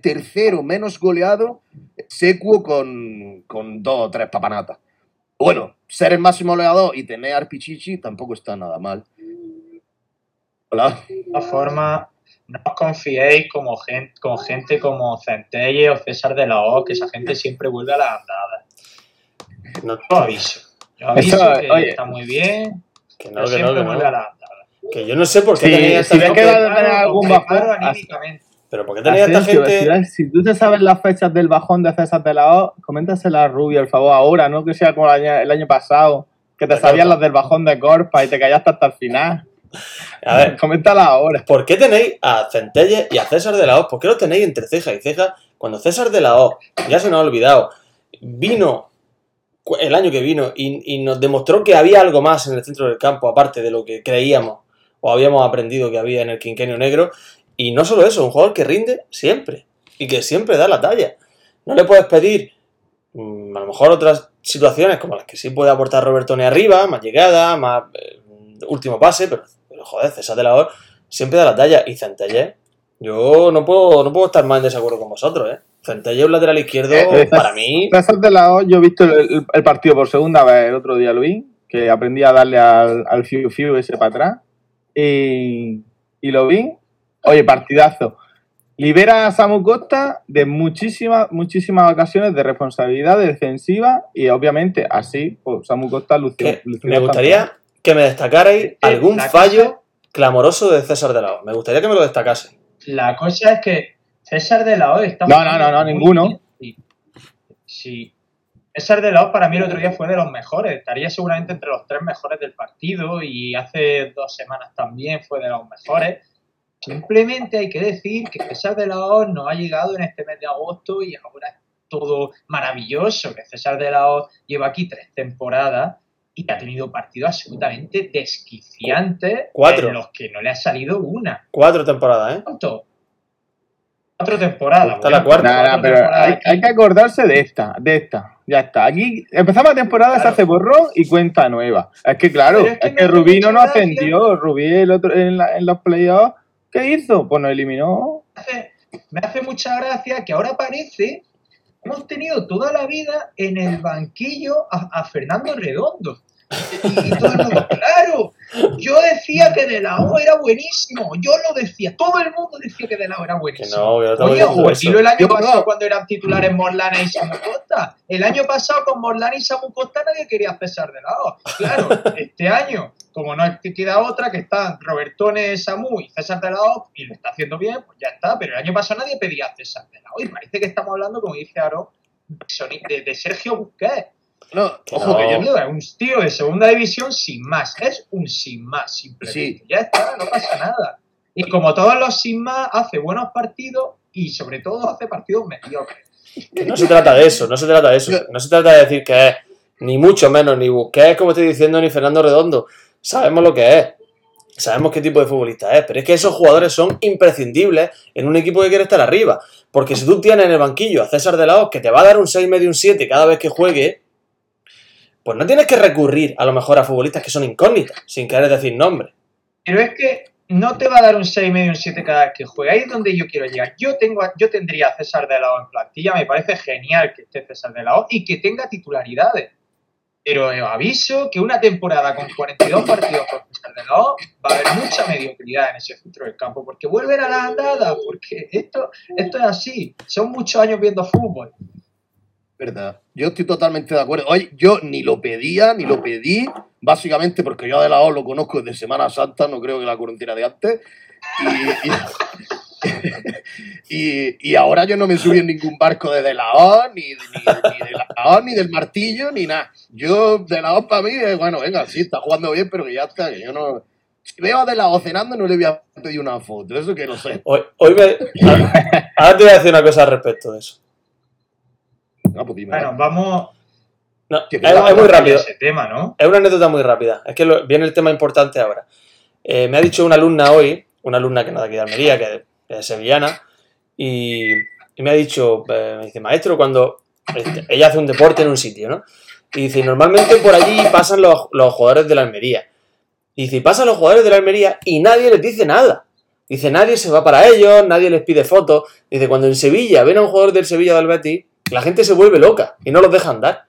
tercero menos goleado, secuo con, con dos o tres papanatas. Bueno, ser el máximo goleador y tener Arpichichi tampoco está nada mal. Hola. De todas formas, no os confiéis como gente, con gente como Centelle o César de la O, que esa gente siempre vuelve a las andadas. no, Yo aviso. Yo aviso Eso, que oye. está muy bien, que pero no, que siempre no, que vuelve no. a las andadas. Que yo no sé por qué Sí, tenía si esta ves gente. que va a tener algún bajón, anímicamente. Pero por qué tenía esta gente. si, si tú te sabes las fechas del bajón de César de la O, coméntasela a Rubio, al favor, ahora, no que sea como el año, el año pasado, que te De sabías Corpa. las del bajón de Corpa y te callaste hasta el final. A ver, Coméntala ahora. ¿por qué tenéis a Centelles y a César de la O? ¿Por qué los tenéis entre ceja y ceja? Cuando César de la O, ya se nos ha olvidado, vino el año que vino y, y nos demostró que había algo más en el centro del campo, aparte de lo que creíamos o habíamos aprendido que había en el quinquenio negro. Y no solo eso, un jugador que rinde siempre y que siempre da la talla. No le puedes pedir mm, a lo mejor otras situaciones como las que sí puede aportar Robertone arriba, más llegada, más eh, último pase, pero, pero, joder, César de la O siempre da la talla. Y Centelle, yo no puedo, no puedo estar más en desacuerdo con vosotros, ¿eh? Centelle, un lateral izquierdo, Eh, para mí, César de la O, yo he visto el, el- el partido por segunda vez el otro día, vi, que aprendí a darle al, al Fiu Fiu ese para atrás. Y, y lo vi. Oye, partidazo. Libera a Samu Costa de muchísimas, muchísimas ocasiones de responsabilidad defensiva y obviamente así pues, Samu Costa lució. que lució me gustaría que me destacarais algún la fallo cosa- clamoroso de César de la O. Me gustaría que me lo destacase. La cosa es que César de la O está. No, no, no, no, ninguno. Sí. César de la O para mí el otro día fue de los mejores. Estaría seguramente entre los tres mejores del partido y hace dos semanas también fue de los mejores. Simplemente hay que decir que César de la O no ha llegado en este mes de agosto y ahora es todo maravilloso. Que César de la O lleva aquí tres temporadas y ha tenido partidos absolutamente desquiciantes Cuatro. en los que no le ha salido una. Cuatro temporadas, ¿eh? ¿Cuánto? Cuatro temporadas. Está la cuarta. Nada, pero hay, hay que acordarse de esta, de esta. Ya está. Aquí empezamos la temporada, se Claro. hace borrón y cuenta nueva. Es que claro, es es que Rubino mucha no gracia. ascendió. Rubí el otro, en, la- en los playoffs, ¿qué hizo? Pues nos eliminó. me hace, me hace mucha gracia que ahora parece hemos tenido toda la vida en el banquillo a, a Fernando Redondo. Y, y todo el mundo, claro, yo decía que De La O era buenísimo, yo lo decía, todo el mundo decía que De La O era buenísimo. no, que no Oye, o el año Yo pasado no. cuando eran titulares Morlana y Samu Costa. El año pasado con Morlana y Samu Costa nadie quería cesar de la O. Claro, este año, como no queda otra, que están Robertone, Samu y César de la O, y lo está haciendo bien, pues ya está. Pero el año pasado nadie pedía César de la O. Y parece que estamos hablando, como dice Aro, de, de Sergio Busquets. No, Que ojo no. que yo Es un tío de segunda división sin más. Es un sin más, simplemente. Sí. Ya está, no pasa nada. Y como todos los sin más, hace buenos partidos y sobre todo hace partidos mediocres. Que no se trata de eso, no se trata de eso. No se trata de decir que es ni mucho menos ni Busquets, como estoy diciendo, ni Fernando Redondo. Sabemos lo que es. Sabemos qué tipo de futbolista es. Pero es que esos jugadores son imprescindibles en un equipo que quiere estar arriba. Porque si tú tienes en el banquillo a César de la O, que te va a dar un 6 medio un 7 cada vez que juegue, pues no tienes que recurrir a lo mejor a futbolistas que son incógnitas, sin querer decir nombre. Pero es que no te va a dar un 6,5 un 7 cada vez que juega. Ahí es donde yo quiero llegar. Yo tengo, yo tendría a César de la O en plantilla. Me parece genial que esté César de la O y que tenga titularidades. Pero aviso que una temporada con 42 partidos por César de la O va a haber mucha mediocridad en ese centro del campo. Porque vuelven a la andada. Porque esto, esto es así. Son muchos años viendo fútbol. Verdad. Yo estoy totalmente de acuerdo. Oye, yo ni lo pedía, ni lo pedí, básicamente porque yo a De La O lo conozco desde Semana Santa, no creo que la correntina de antes. Y, y, ahora yo no me subí en ningún barco de De La ni, ni, ni de La O, ni del martillo, ni nada. Yo, De La O para mí, bueno, venga, sí, está jugando bien, pero que ya está, que yo no... Si veo a De La O cenando, no le voy a pedir una foto, eso que no sé. Hoy, hoy me- Ahora te voy a decir una cosa al respecto de eso. Ah, pues dime. Bueno, vamos No, es, es muy rápido. ese tema, ¿no? Es una anécdota muy rápida. Es que lo- viene el tema importante ahora. Eh, me ha dicho una alumna hoy, una alumna que no de aquí de Almería, que es sevillana, y, y me ha dicho, eh, me dice, maestro, cuando este, ella hace un deporte en un sitio, ¿no? Y dice, normalmente por allí pasan los, los jugadores de la Almería. Y dice, pasan los jugadores de la Almería y nadie les dice nada. Dice, nadie se va para ellos, nadie les pide fotos. Dice, cuando en Sevilla ven a un jugador del Sevilla o del Betis, la gente se vuelve loca y no los deja andar.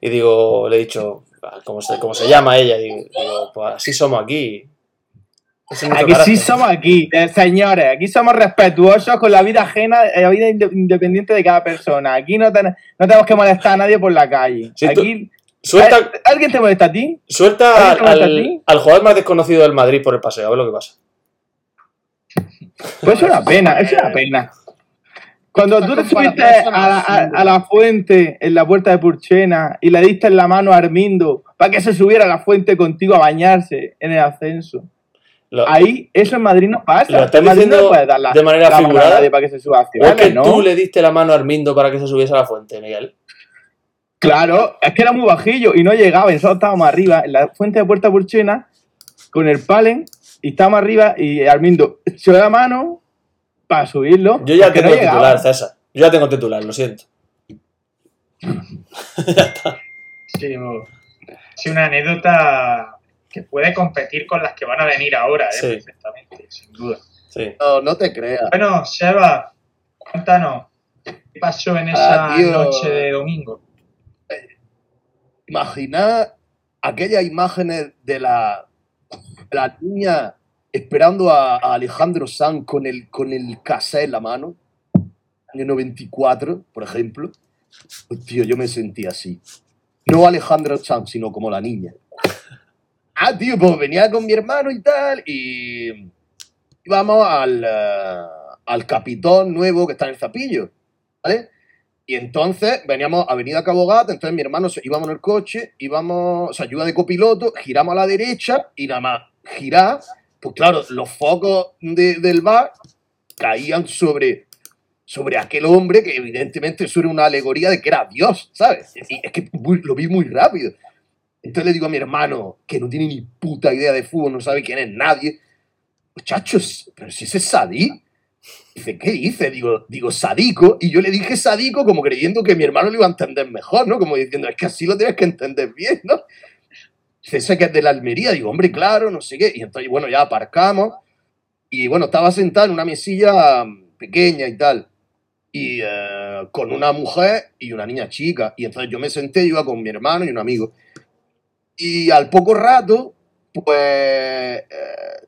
Y digo, le he dicho, ¿cómo se, cómo se llama ella? Digo, digo, pues así somos aquí. Aquí sí somos aquí, eh, señores. Aquí somos respetuosos con la vida ajena, eh, la vida inde- independiente de cada persona. Aquí no, ten- no tenemos que molestar a nadie por la calle. Tú- aquí, Suelta, ¿Al- ¿Alguien te molesta a ti? suelta ¿Alguien te molesta a al, ti? al jugador más desconocido del Madrid por el paseo, a ver lo que pasa. Pues es una pena, es una pena. Cuando tú te subiste a la, a- a la fuente en la puerta de Purchena y le diste en la mano a Armindo para que se subiera a la fuente contigo a bañarse en el ascenso. Lo- Ahí, eso en Madrid no pasa. Lo estás En Madrid no diciendo puedes dar la, de manera la figurada. para que se suba a ¿O es que ¿no? tú le diste la mano a Armindo para que se subiese a la fuente, Miguel? Claro, es que era muy bajillo y no llegaba, y nosotros estábamos arriba, en la fuente de Puerta Purchena, con el palen, y estábamos arriba, y Armindo echó la mano para subirlo. Yo ya tengo no llegaba. titular, César. Yo ya tengo titular, lo siento. Sí, bo- sí, una anécdota que puede competir con las que van a venir ahora, ¿eh? Sí. perfectamente, sin duda. Sí. No, no te creas. Bueno, Seba, cuéntanos, ¿qué pasó en esa Ah, noche de domingo? Imaginad aquellas imágenes de la, de la niña esperando a, a Alejandro Sanz con el, con el en la mano, año 94, por ejemplo. Pues, tío, yo me sentí así. No Alejandro Sanz, sino como la niña. Ah, tío, pues venía con mi hermano y tal, y íbamos al, eh, al capitón nuevo que está en el Zapillo, ¿vale? Y entonces veníamos a Avenida Cabo entonces mi hermano íbamos en el coche, íbamos, o sea, ayuda de copiloto, giramos a la derecha y nada más girar, pues claro, los focos de- del bar caían sobre, sobre aquel hombre que evidentemente eso era una alegoría de que era Dios, ¿sabes? Y es que muy- lo vi muy rápido. Entonces le digo a mi hermano, que no tiene ni puta idea de fútbol, no sabe quién es nadie, muchachos, pero si ese es Sadí. Dice, ¿qué dice? Digo, digo, sadico. Y yo le dije sadico como creyendo que mi hermano lo iba a entender mejor, ¿no? Como diciendo, es que así lo tienes que entender bien, ¿no? Dice, que es de la Almería. Digo, hombre, claro, no sé qué. Y entonces, bueno, ya aparcamos. Y bueno, estaba sentado en una mesilla mm, pequeña y tal. Y eh, con una mujer y una niña chica. Y entonces yo me senté, yo iba con mi hermano y un amigo. Y al poco rato, pues eh,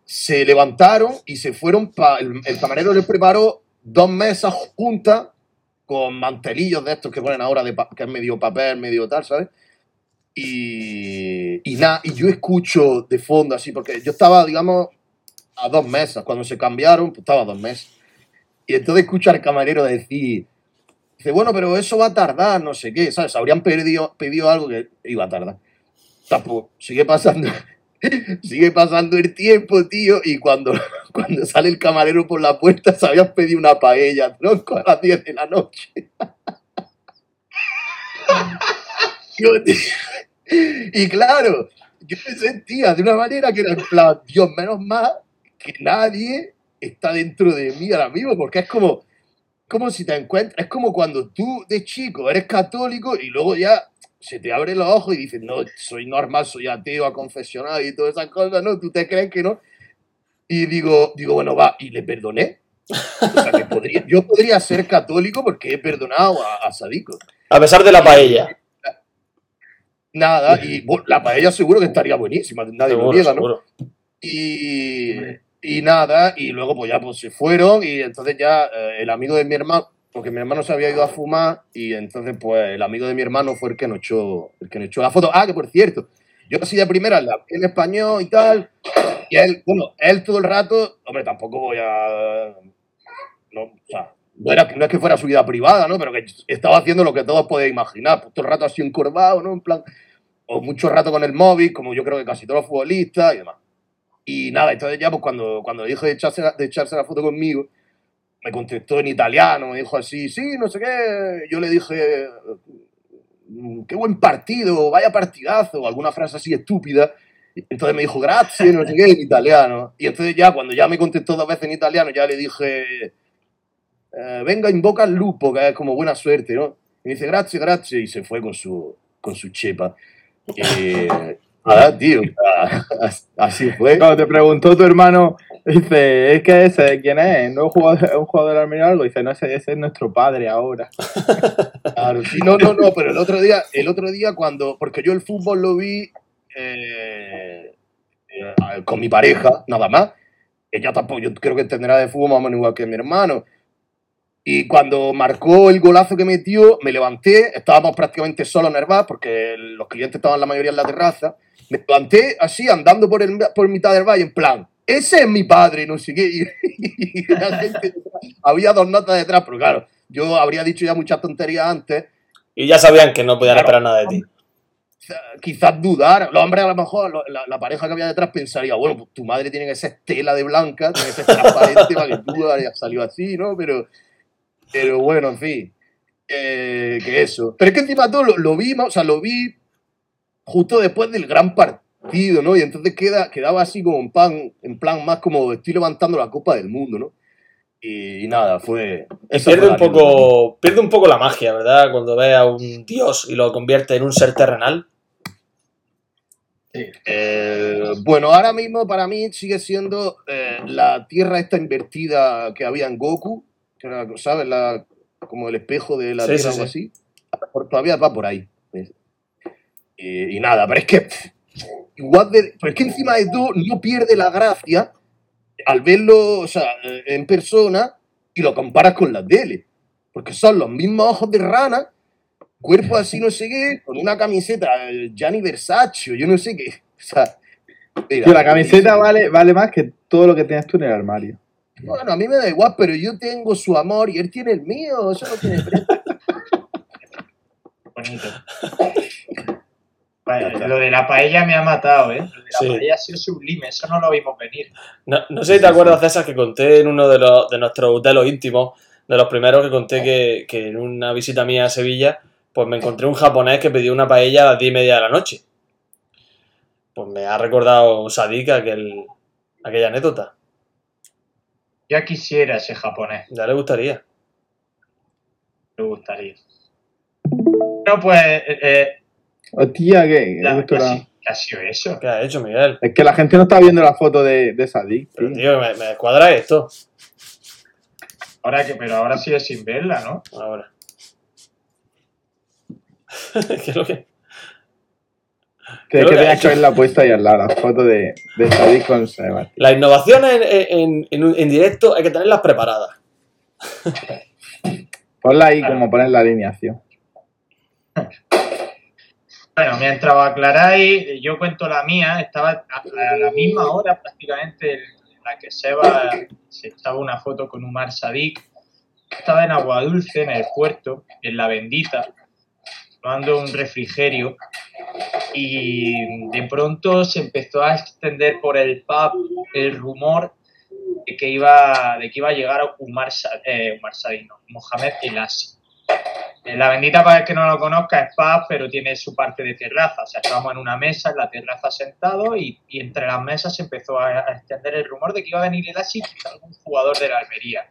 se levantaron y se fueron para. El, camarero les preparó dos mesas juntas con mantelillos de estos que ponen ahora, de pa- que es medio papel, medio tal, ¿sabes? Y, y nada, y yo escucho de fondo así, porque yo estaba, digamos, a dos mesas. Cuando se cambiaron, pues estaba a dos mesas. Y entonces escucho al camarero decir. Dice, bueno, pero eso va a tardar, no sé qué, ¿sabes? Habrían pedido, pedido algo que iba a tardar. Tampoco, sigue pasando. Sigue pasando el tiempo, tío, y cuando, cuando sale el camarero por la puerta se habían pedido una paella, tronco, a las 10 de la noche. Y claro, yo me sentía de una manera que era en plan, Dios, menos mal que nadie está dentro de mí ahora mismo, porque es como, como si te encuentras, es como cuando tú de chico eres católico y luego ya se te abren los ojos y dices, no, soy normal, soy ateo, a confesional y todas esas cosas, ¿no? Tú te crees que no. Y digo, digo, bueno, va, y le perdoné. O yo podría ser católico porque he perdonado a, a. A pesar de la paella. Nada, y bueno, la paella seguro que estaría buenísima, nadie lo Seguro, niega, ¿no? Y, y nada, y luego pues ya pues se fueron y entonces ya eh, el amigo de mi hermano, porque mi hermano se había ido a fumar y entonces pues el amigo de mi hermano fue el que nos echó, el que nos echó la foto. Ah, que por cierto, yo así de primera la vi en español y tal, y él, bueno, él todo el rato, hombre, tampoco voy a... No, o sea, no, era, no es que fuera su vida privada, ¿no? Pero que estaba haciendo lo que todos podéis imaginar, pues, todo el rato así encorvado, ¿no? En plan, o mucho rato con el móvil, como yo creo que casi todos los futbolistas y demás. Y nada, entonces ya pues cuando, cuando dijo de echarse, la, echarse la foto conmigo, me contestó en italiano, me dijo así, sí, no sé qué. Yo le dije, "Mm, qué buen partido, vaya partidazo, alguna frase así estúpida. Entonces me dijo, grazie, no sé qué, en italiano. Y entonces ya, cuando ya me contestó dos veces en italiano, ya le dije, eh, venga, invoca al lupo, que es como buena suerte, ¿no? Y me dice, grazie, grazie, y se fue con su, con su chepa. Nada, tío, así fue. Cuando te preguntó tu hermano, dice, es que ese, ¿quién es? ¿No es un jugador, es un jugador del Almería o algo? Dice, no, ese, ese es nuestro padre ahora. Claro, sí, no, no, no, pero el otro día, el otro día cuando, porque yo el fútbol lo vi eh, eh, con mi pareja, nada más. Ella tampoco, yo creo que entenderá de fútbol más o menos igual que mi hermano. Y cuando marcó el golazo que metió, me levanté, estábamos prácticamente solos en el bar, porque los clientes estaban la mayoría en la terraza. Me levanté así, andando por, el, por mitad del bar, y en plan, ese es mi padre, no sé qué. Y, y la gente, había dos notas detrás, pero claro, yo habría dicho ya muchas tonterías antes, Y ya sabían que no podían Claro. esperar nada de ti. quizás dudar. Los hombres a lo mejor, la, la pareja que había detrás pensaría, bueno, pues tu madre tiene que ser tela de blanca, tiene que ser transparente para que tú hayas salido así, ¿no? Pero, pero bueno, en fin. eh, que eso. Pero es que encima todo lo, lo vi, o sea, lo vi justo después del gran partido, ¿no? Y entonces queda, quedaba así como en plan, en plan más como estoy levantando la Copa del Mundo, ¿no? Y, y nada, fue... Pierde un poco, pierde un poco la magia, ¿verdad? Cuando ve a un dios y lo convierte en un ser terrenal. Eh, bueno, ahora mismo para mí sigue siendo eh, la tierra esta invertida que había en Goku, que era, ¿sabes? La, como el espejo de la Sí, tierra sí, o algo así. Por- todavía va por ahí. ¿ves? Y, y nada, pero es que igual de, pero es que encima de todo no pierde la gracia al verlo o sea, eh, en persona y lo comparas con la tele. Porque son los mismos ojos de rana, cuerpo así no sé qué, con una camiseta eh, Gianni Versace, yo no sé qué. O sea, mira, la camiseta vale, vale más que todo lo que tienes tú en el armario. Bueno, a mí me da igual, pero yo tengo su amor y él tiene el mío, eso no tiene precio. Bonito. Lo de la paella me ha matado, ¿eh? Lo de la Sí. paella ha sido sublime, eso no lo vimos venir. No, no sé si te acuerdas, César, que conté en uno de, los, de nuestros los íntimos, de los primeros que conté que, que en una visita mía a Sevilla, pues me encontré un japonés que pidió una paella a las 10 y media de la noche. Pues me ha recordado Sadik aquel, aquella anécdota. Ya quisiera ese japonés, Ya le gustaría. me gustaría. No, pues, eh, eh, Hostia, la- esto ¿qué, ha, qué ha sido eso? ¿Qué ha hecho, Miguel? Es que la gente no está viendo la foto de, de Sadik, Pero, tío. tío, me, me descuadra esto. Ahora que, pero ahora sigue sin verla, ¿no? Ahora. ¿Qué es lo que.? Que Creo que que que verla puesta ahí al lado, la foto de, de Sadik con Seba. Las innovaciones en, en, en, en directo hay que tenerlas preparadas. Ponla ahí Claro. como poner la alineación. Bueno, mientras os aclaráis, yo cuento la mía, estaba a, a la misma hora prácticamente en la que Seba se estaba una foto con Umar Sadik. Estaba en Agua Dulce, en el puerto, en La Bendita, tomando un refrigerio y de pronto se empezó a extender por el pub el rumor de que iba, de que iba a llegar Umar, Sa- eh, Umar Sadik, no, Mohamed El Asi. Eh, La bendita, para el que no lo conozca, es pub, pero tiene su parte de terraza. O sea, estábamos en una mesa, en la terraza sentados, y, y entre las mesas se empezó a, a extender el rumor de que iba a venir el Asi, algún jugador de la Almería.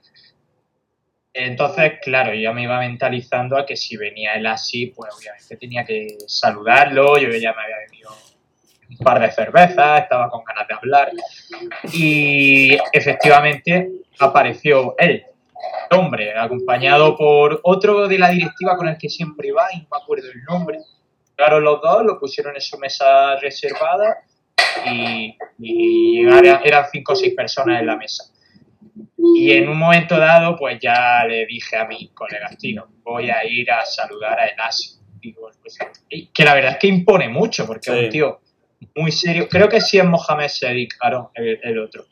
Entonces, claro, yo me iba mentalizando a que si venía él así, pues obviamente tenía que saludarlo, yo ya me había venido un par de cervezas, estaba con ganas de hablar y efectivamente apareció él, hombre, acompañado por otro de la directiva con el que siempre va y no me acuerdo el nombre. Claro, los dos lo pusieron en su mesa reservada y, y eran cinco o seis personas en la mesa. Y en un momento dado, pues ya le dije a mi colega Tino, voy a ir a saludar a. Digo, pues, que la verdad es que impone mucho, porque es un tío muy serio. Creo que sí es Mohamed Sedik, claro, el, el otro.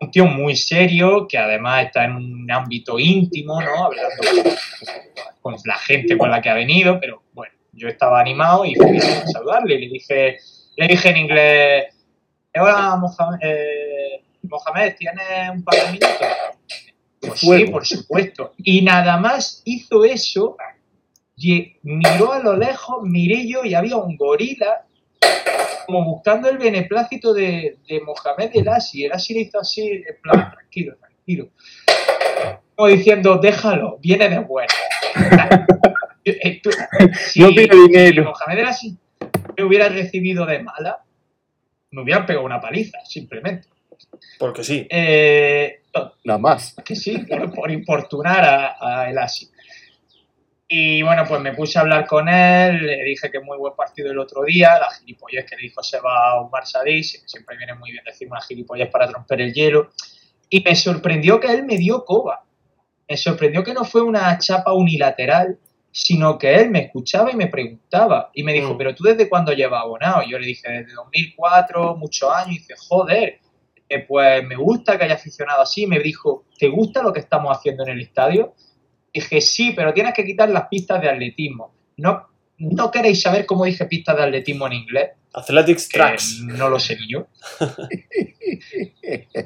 Un tío muy serio, que además está en un ámbito íntimo, ¿no? Hablando con, con la gente con la que ha venido, pero bueno, yo estaba animado y fui a saludarle. Y le dije, le dije en inglés, hola Mohamed, eh, Mohamed, ¿tienes un par de minutos? Pues sí, por supuesto. Y nada más hizo eso, y miró a lo lejos, miré yo y había un gorila como buscando el beneplácito de, de Mohamed El Asi. El Asi le hizo así, en plan, tranquilo, tranquilo. Como diciendo, déjalo, viene de buena. Eh, si, No dinero. si Mohamed El Asi me hubiera recibido de mala, me hubieran pegado una paliza, simplemente. Porque sí. Eh, Nada más. que sí, por, por importunar a, a El Asi. Y bueno, pues me puse a hablar con él, le dije que muy buen partido el otro día, la gilipollez que le dijo Seba Umar Sadí, siempre viene muy bien decir una gilipollez para romper el hielo. Y me sorprendió que él me dio coba. Me sorprendió que no fue una chapa unilateral, sino que él me escuchaba y me preguntaba. Y me dijo, Mm. pero tú desde cuándo llevas abonado? Y yo le dije, desde 2004, muchos años. Y dice, joder, eh, pues me gusta que haya aficionado así. Me dijo, ¿te gusta lo que estamos haciendo en el estadio? Dije, sí, pero tienes que quitar las pistas de atletismo. ¿No, ¿no queréis saber cómo dije pistas de atletismo en inglés? Athletics Tracks. no lo sé ni yo.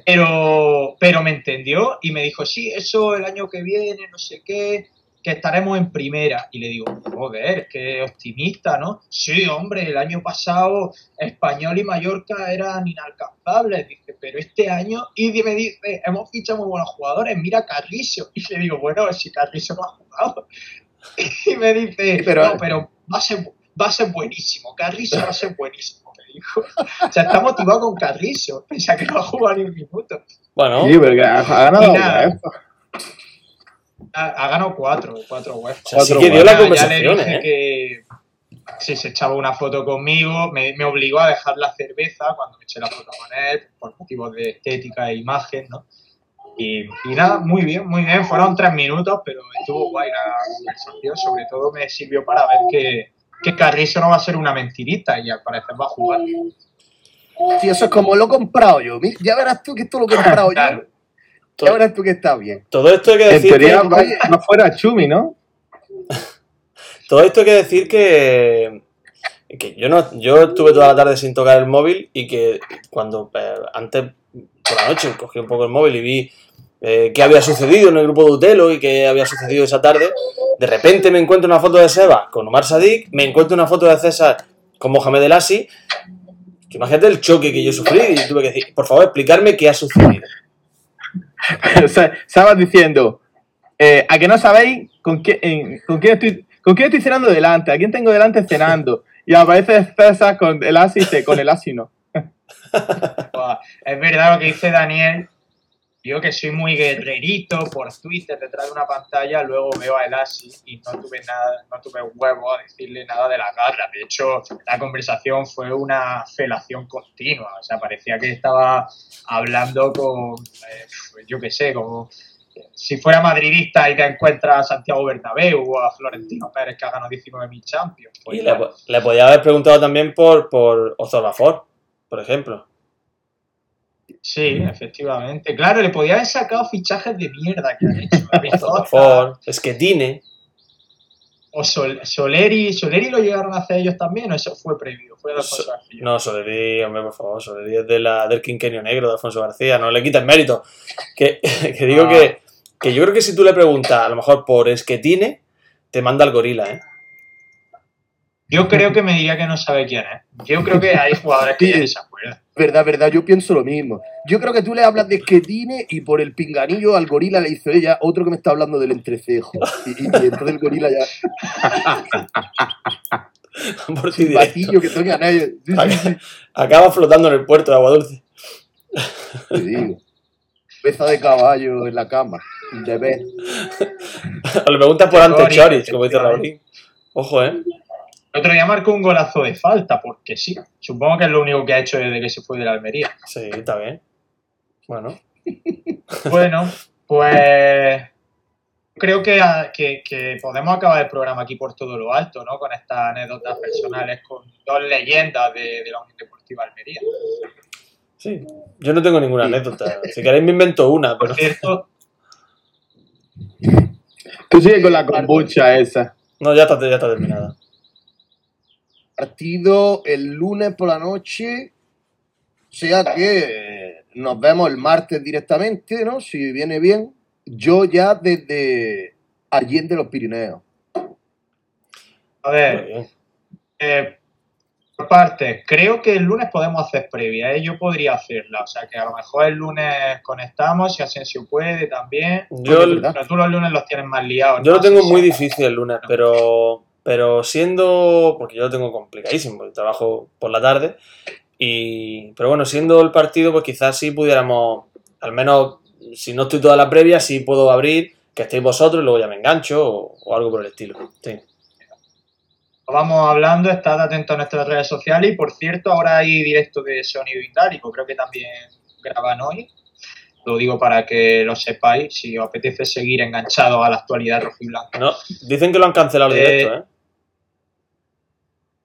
Pero, pero me entendió y me dijo, sí, eso el año que viene, no sé qué, que estaremos en primera. Y le digo, joder, qué optimista, ¿no? Sí, hombre, el año pasado Español y Mallorca eran inalcanzables. Dice, pero este año, y me dice, hemos fichado muy buenos jugadores, mira Carrizo. Y le digo, bueno, si Carrizo no ha jugado. Y me dice, Pero- no, pero va a ser, va a ser buenísimo, Carrizo va a ser buenísimo, me dijo. O sea, está motivado con Carrizo, pese a que no ha jugado ni un minuto. Bueno, Sí, pero que ha, ganado. Ha, ha ganado cuatro, cuatro UEFA. o sea, sí Cuatro que dio Ya- la ya le conversación, dije ¿eh? que si se echaba una foto conmigo, me, me obligó a dejar la cerveza cuando me eché la foto con él, por motivos de estética e imagen, ¿no? Y, y nada, muy bien, muy bien. Fueron tres minutos, pero estuvo guay la conversación. Sobre todo me sirvió para ver que, que Carrizo no va a ser una mentirita y al parecer va a jugar. Sí, eso es como lo he comprado yo. Ya verás tú que esto lo he comprado Claro. yo. Ya verás tú que está bien. Todo esto hay que En decir teoría que, va fuera Chumi, ¿no? todo esto hay que decir que, que yo no yo estuve toda la tarde sin tocar el móvil y que cuando eh, antes por la noche cogí un poco el móvil y vi eh, qué había sucedido en el grupo de Utelo y qué había sucedido esa tarde, de repente me encuentro una foto de Seba con Omar Sadik, me encuentro una foto de César con Mohamed El Asi. que Imagínate el choque que yo sufrí y tuve que decir, por favor, explicarme qué ha sucedido. o sea, estabas diciendo, eh, ¿a que no sabéis con, qué, en- con, quién estoy, con quién estoy cenando delante? ¿A quién tengo delante cenando? Y aparece César con el y dice, con el asi no. Buah, Es verdad lo que dice Daniel. Yo que soy muy guerrerito por Twitter detrás de una pantalla, luego veo a Elasi y no tuve nada, no tuve huevo a decirle nada de la garra. De hecho, la conversación fue una felación continua. O sea, parecía que estaba hablando con, eh, yo qué sé, como si fuera madridista y te encuentras a Santiago Bernabéu o a Florentino Pérez que ha ganado 19.000 Champions. Pues Y le, le podía haber preguntado también por, por Ozorbafor, por ejemplo. Sí, efectivamente. Claro, le podía haber sacado fichajes de mierda que han hecho. Rizota, Ozorbafor, Esquetine. o Sol- Soleri. ¿Soleri lo llegaron a hacer ellos también o eso fue previo? Fue de Alfonso So- García. No, Soleri, hombre, por favor, Soleri es de la, del quinquenio negro de Alfonso García, no le quites mérito. Que, que digo Ah. que, que yo creo que si tú le preguntas, a lo mejor por Esquetine, te manda el gorila, ¿eh? Yo creo que me diría que no sabe quién es. Yo creo que hay jugadores que ya. Verdad, verdad, yo pienso lo mismo. Yo creo que tú le hablas de esquetine y por el pinganillo al gorila le hizo ella otro que me está hablando del entrecejo. Y, y- y entonces el gorila ya. Por directo. Patillo que nadie. Sí, sí, sí, Acaba flotando en el puerto de agua dulce. te digo. Peza de caballo en la cama. De ver. Le preguntas por ante Chori, Choris, como dice. Raulín. Ojo, ¿eh? El otro día marcó un golazo de falta, porque sí. Supongo que es lo único que ha hecho desde que se fue de la Almería. Sí, está bien. Bueno, Bueno, pues creo que, a- que- que podemos acabar el programa aquí por todo lo alto, ¿no? Con estas anécdotas personales, con dos leyendas de, de la Unión Deportiva Almería. sí. Yo no tengo ninguna Sí. anécdota. Si queréis me invento una, Por pero... cierto, Tú sigues con la kombucha esa. No, ya está, ya está terminada. Partido el lunes por la noche. O sea que nos vemos el martes directamente, ¿no? Si viene bien. Yo ya desde Allende los Pirineos. a ver, eh, por parte, creo que el lunes podemos hacer previa, ¿eh? Yo podría hacerla, o sea que a lo mejor el lunes conectamos, si Asensio puede también. Yo. Pero tú los lunes los tienes más liados. yo ¿no? lo tengo muy difícil el lunes, pero, pero siendo... Porque yo lo tengo complicadísimo, porque trabajo por la tarde. Y, pero bueno, siendo el partido, pues quizás sí pudiéramos, al menos si no estoy toda la previa, sí puedo abrir, que estéis vosotros y luego ya me engancho o, o algo por el estilo. Sí. Vamos hablando, estad atentos a nuestras redes sociales y por cierto, ahora hay directo de Sonido Indálico, creo que también graban hoy. Lo digo para que lo sepáis, si os apetece seguir enganchados a la actualidad rojiblanca. No, dicen que lo han cancelado el Eh, directo, ¿eh?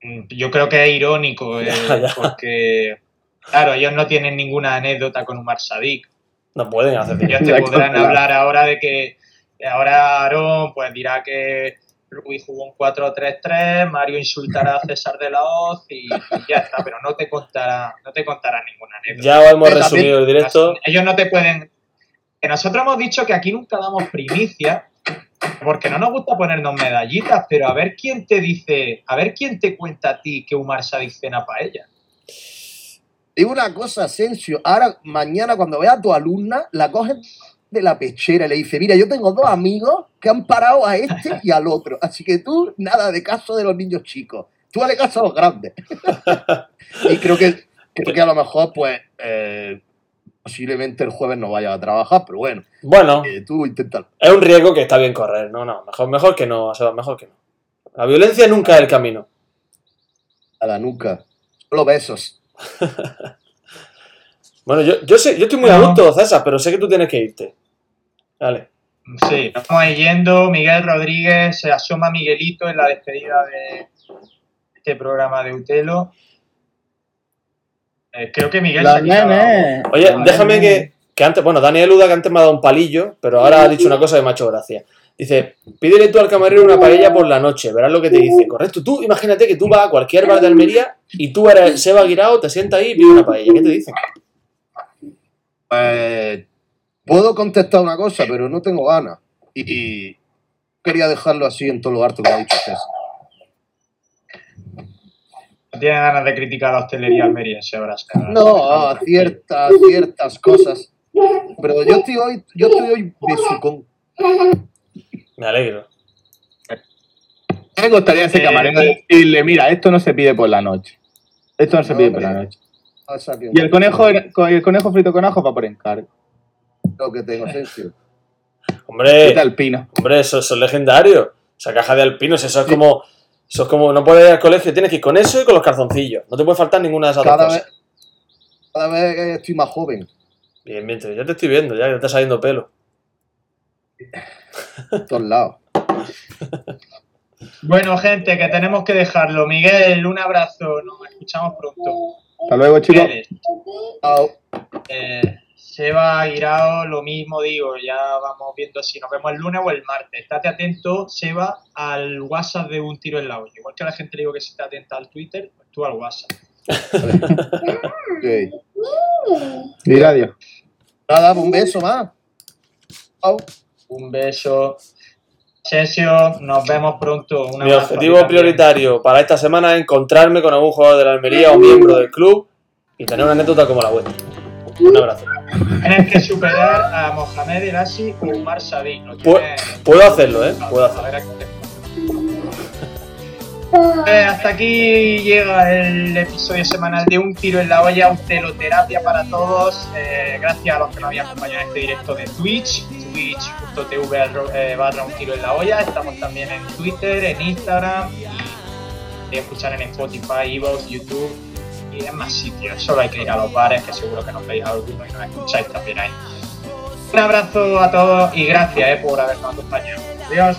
Mm, Yo creo que es irónico, eh, Ya, ya. porque, claro, ellos no tienen ninguna anécdota con Umar Sadik. No pueden hacer Ellos te podrán hablar ahora de que ahora Aarón pues dirá que Rui jugó un 4-3-3, Mario insultará a César de la Hoz y, y ya está, pero no te contará, no te contará ninguna anécdota. Ya hemos resumido el directo. Ellos no te pueden. Que nosotros hemos dicho que aquí nunca damos primicia, porque no nos gusta ponernos medallitas, pero a ver quién te dice, a ver quién te cuenta a ti que Umar Sadik cena paella. Digo una cosa, Asensio. Ahora, mañana, cuando vea a tu alumna, la coges de la pechera y le dice: Mira, yo tengo dos amigos que han parado a este y al otro. Así que tú, nada de caso de los niños chicos. Tú dale caso a los grandes. y creo que, creo que a lo mejor, pues, eh, posiblemente el jueves no vaya a trabajar, pero bueno, Bueno, eh, tú es un riesgo que está bien correr. No, no, mejor, mejor que no, mejor que no. La violencia nunca es el camino. A la nuca. Solo besos. Bueno, yo, yo sé, yo estoy muy a gusto, César, pero sé que tú tienes que irte. Vale. Sí, ir yendo. Miguel Rodríguez, se asoma Miguelito en la despedida de este programa de Utelo. Eh, creo que Miguel la nenes. voz. Oye, Los déjame nenes. que, que antes, bueno, Daniel Uda que antes me ha dado un palillo, pero ahora ha dicho una cosa que me ha hecho gracia. Dice, pídele tú al camarero una paella por la noche, verás lo que te dice. Correcto, tú imagínate que tú vas a cualquier bar de Almería y tú eres Seba Guirao, te sientas ahí y pides una paella. ¿Qué te dicen? Pues, puedo contestar una cosa, pero no tengo ganas. Y, y quería dejarlo así en todo lo harto que ha dicho César. No tiene ganas de criticar a la hostelería almeriense ahora. No, a ciertas, ciertas cosas. Pero yo estoy hoy, yo estoy hoy besucón. Me alegro. Me gustaría ese Eh, camarero decirle, mira, esto no se pide por la noche. Esto no se pide por la noche. Y el conejo, el conejo frito con ajo va por encargo. lo que tengo, Asensio. Hombre, ¿Qué tal, Pino? hombre, eso, eso es legendario. Esa caja de alpinos, eso es como. Eso es como, no puedes ir al colegio, tienes que ir con eso y con los calzoncillos. No te puede faltar ninguna de esas dos Cada cosas. vez, cada vez estoy más joven. Bien, bien, te- ya te estoy viendo, ya que te está saliendo pelo. Todos lados. Bueno, gente, que tenemos que dejarlo. Miguel, un abrazo. Nos escuchamos pronto. Hasta luego, chicos. Miguel, Chao. eh, Seba, Irao, lo mismo digo. Ya vamos viendo si nos vemos el lunes o el martes. Estate atento, Seba, al WhatsApp de Un Tiro en la Olla. Igual que a la gente le digo que se esté atenta al Twitter, pues tú al WhatsApp. Ok. Dile adiós. Nada, un beso más. Chao. Un beso. Sesio, nos vemos pronto. Mi objetivo prioritario para esta semana es encontrarme con algún jugador de la Almería o miembro del club y tener una anécdota como la vuestra. Un abrazo. Tienes que superar a Mohamed El Asi o Umar Sabi. No Pu- tienes- puedo hacerlo, ¿eh? Puedo hacerlo. Eh, hasta aquí llega el episodio semanal de Un Tiro en la Olla, Teloterapia para todos. Eh, gracias a los que nos habían acompañado en este directo de Twitch, twitch.tv eh, barra Un Tiro en la Olla. Estamos también en Twitter, en Instagram y escuchar en Spotify, Evox, YouTube y en más sitios. Solo hay que ir a los bares, que seguro que nos veis a alguno y nos escucháis también ahí. Un abrazo a todos y gracias eh, por habernos acompañado. Adiós.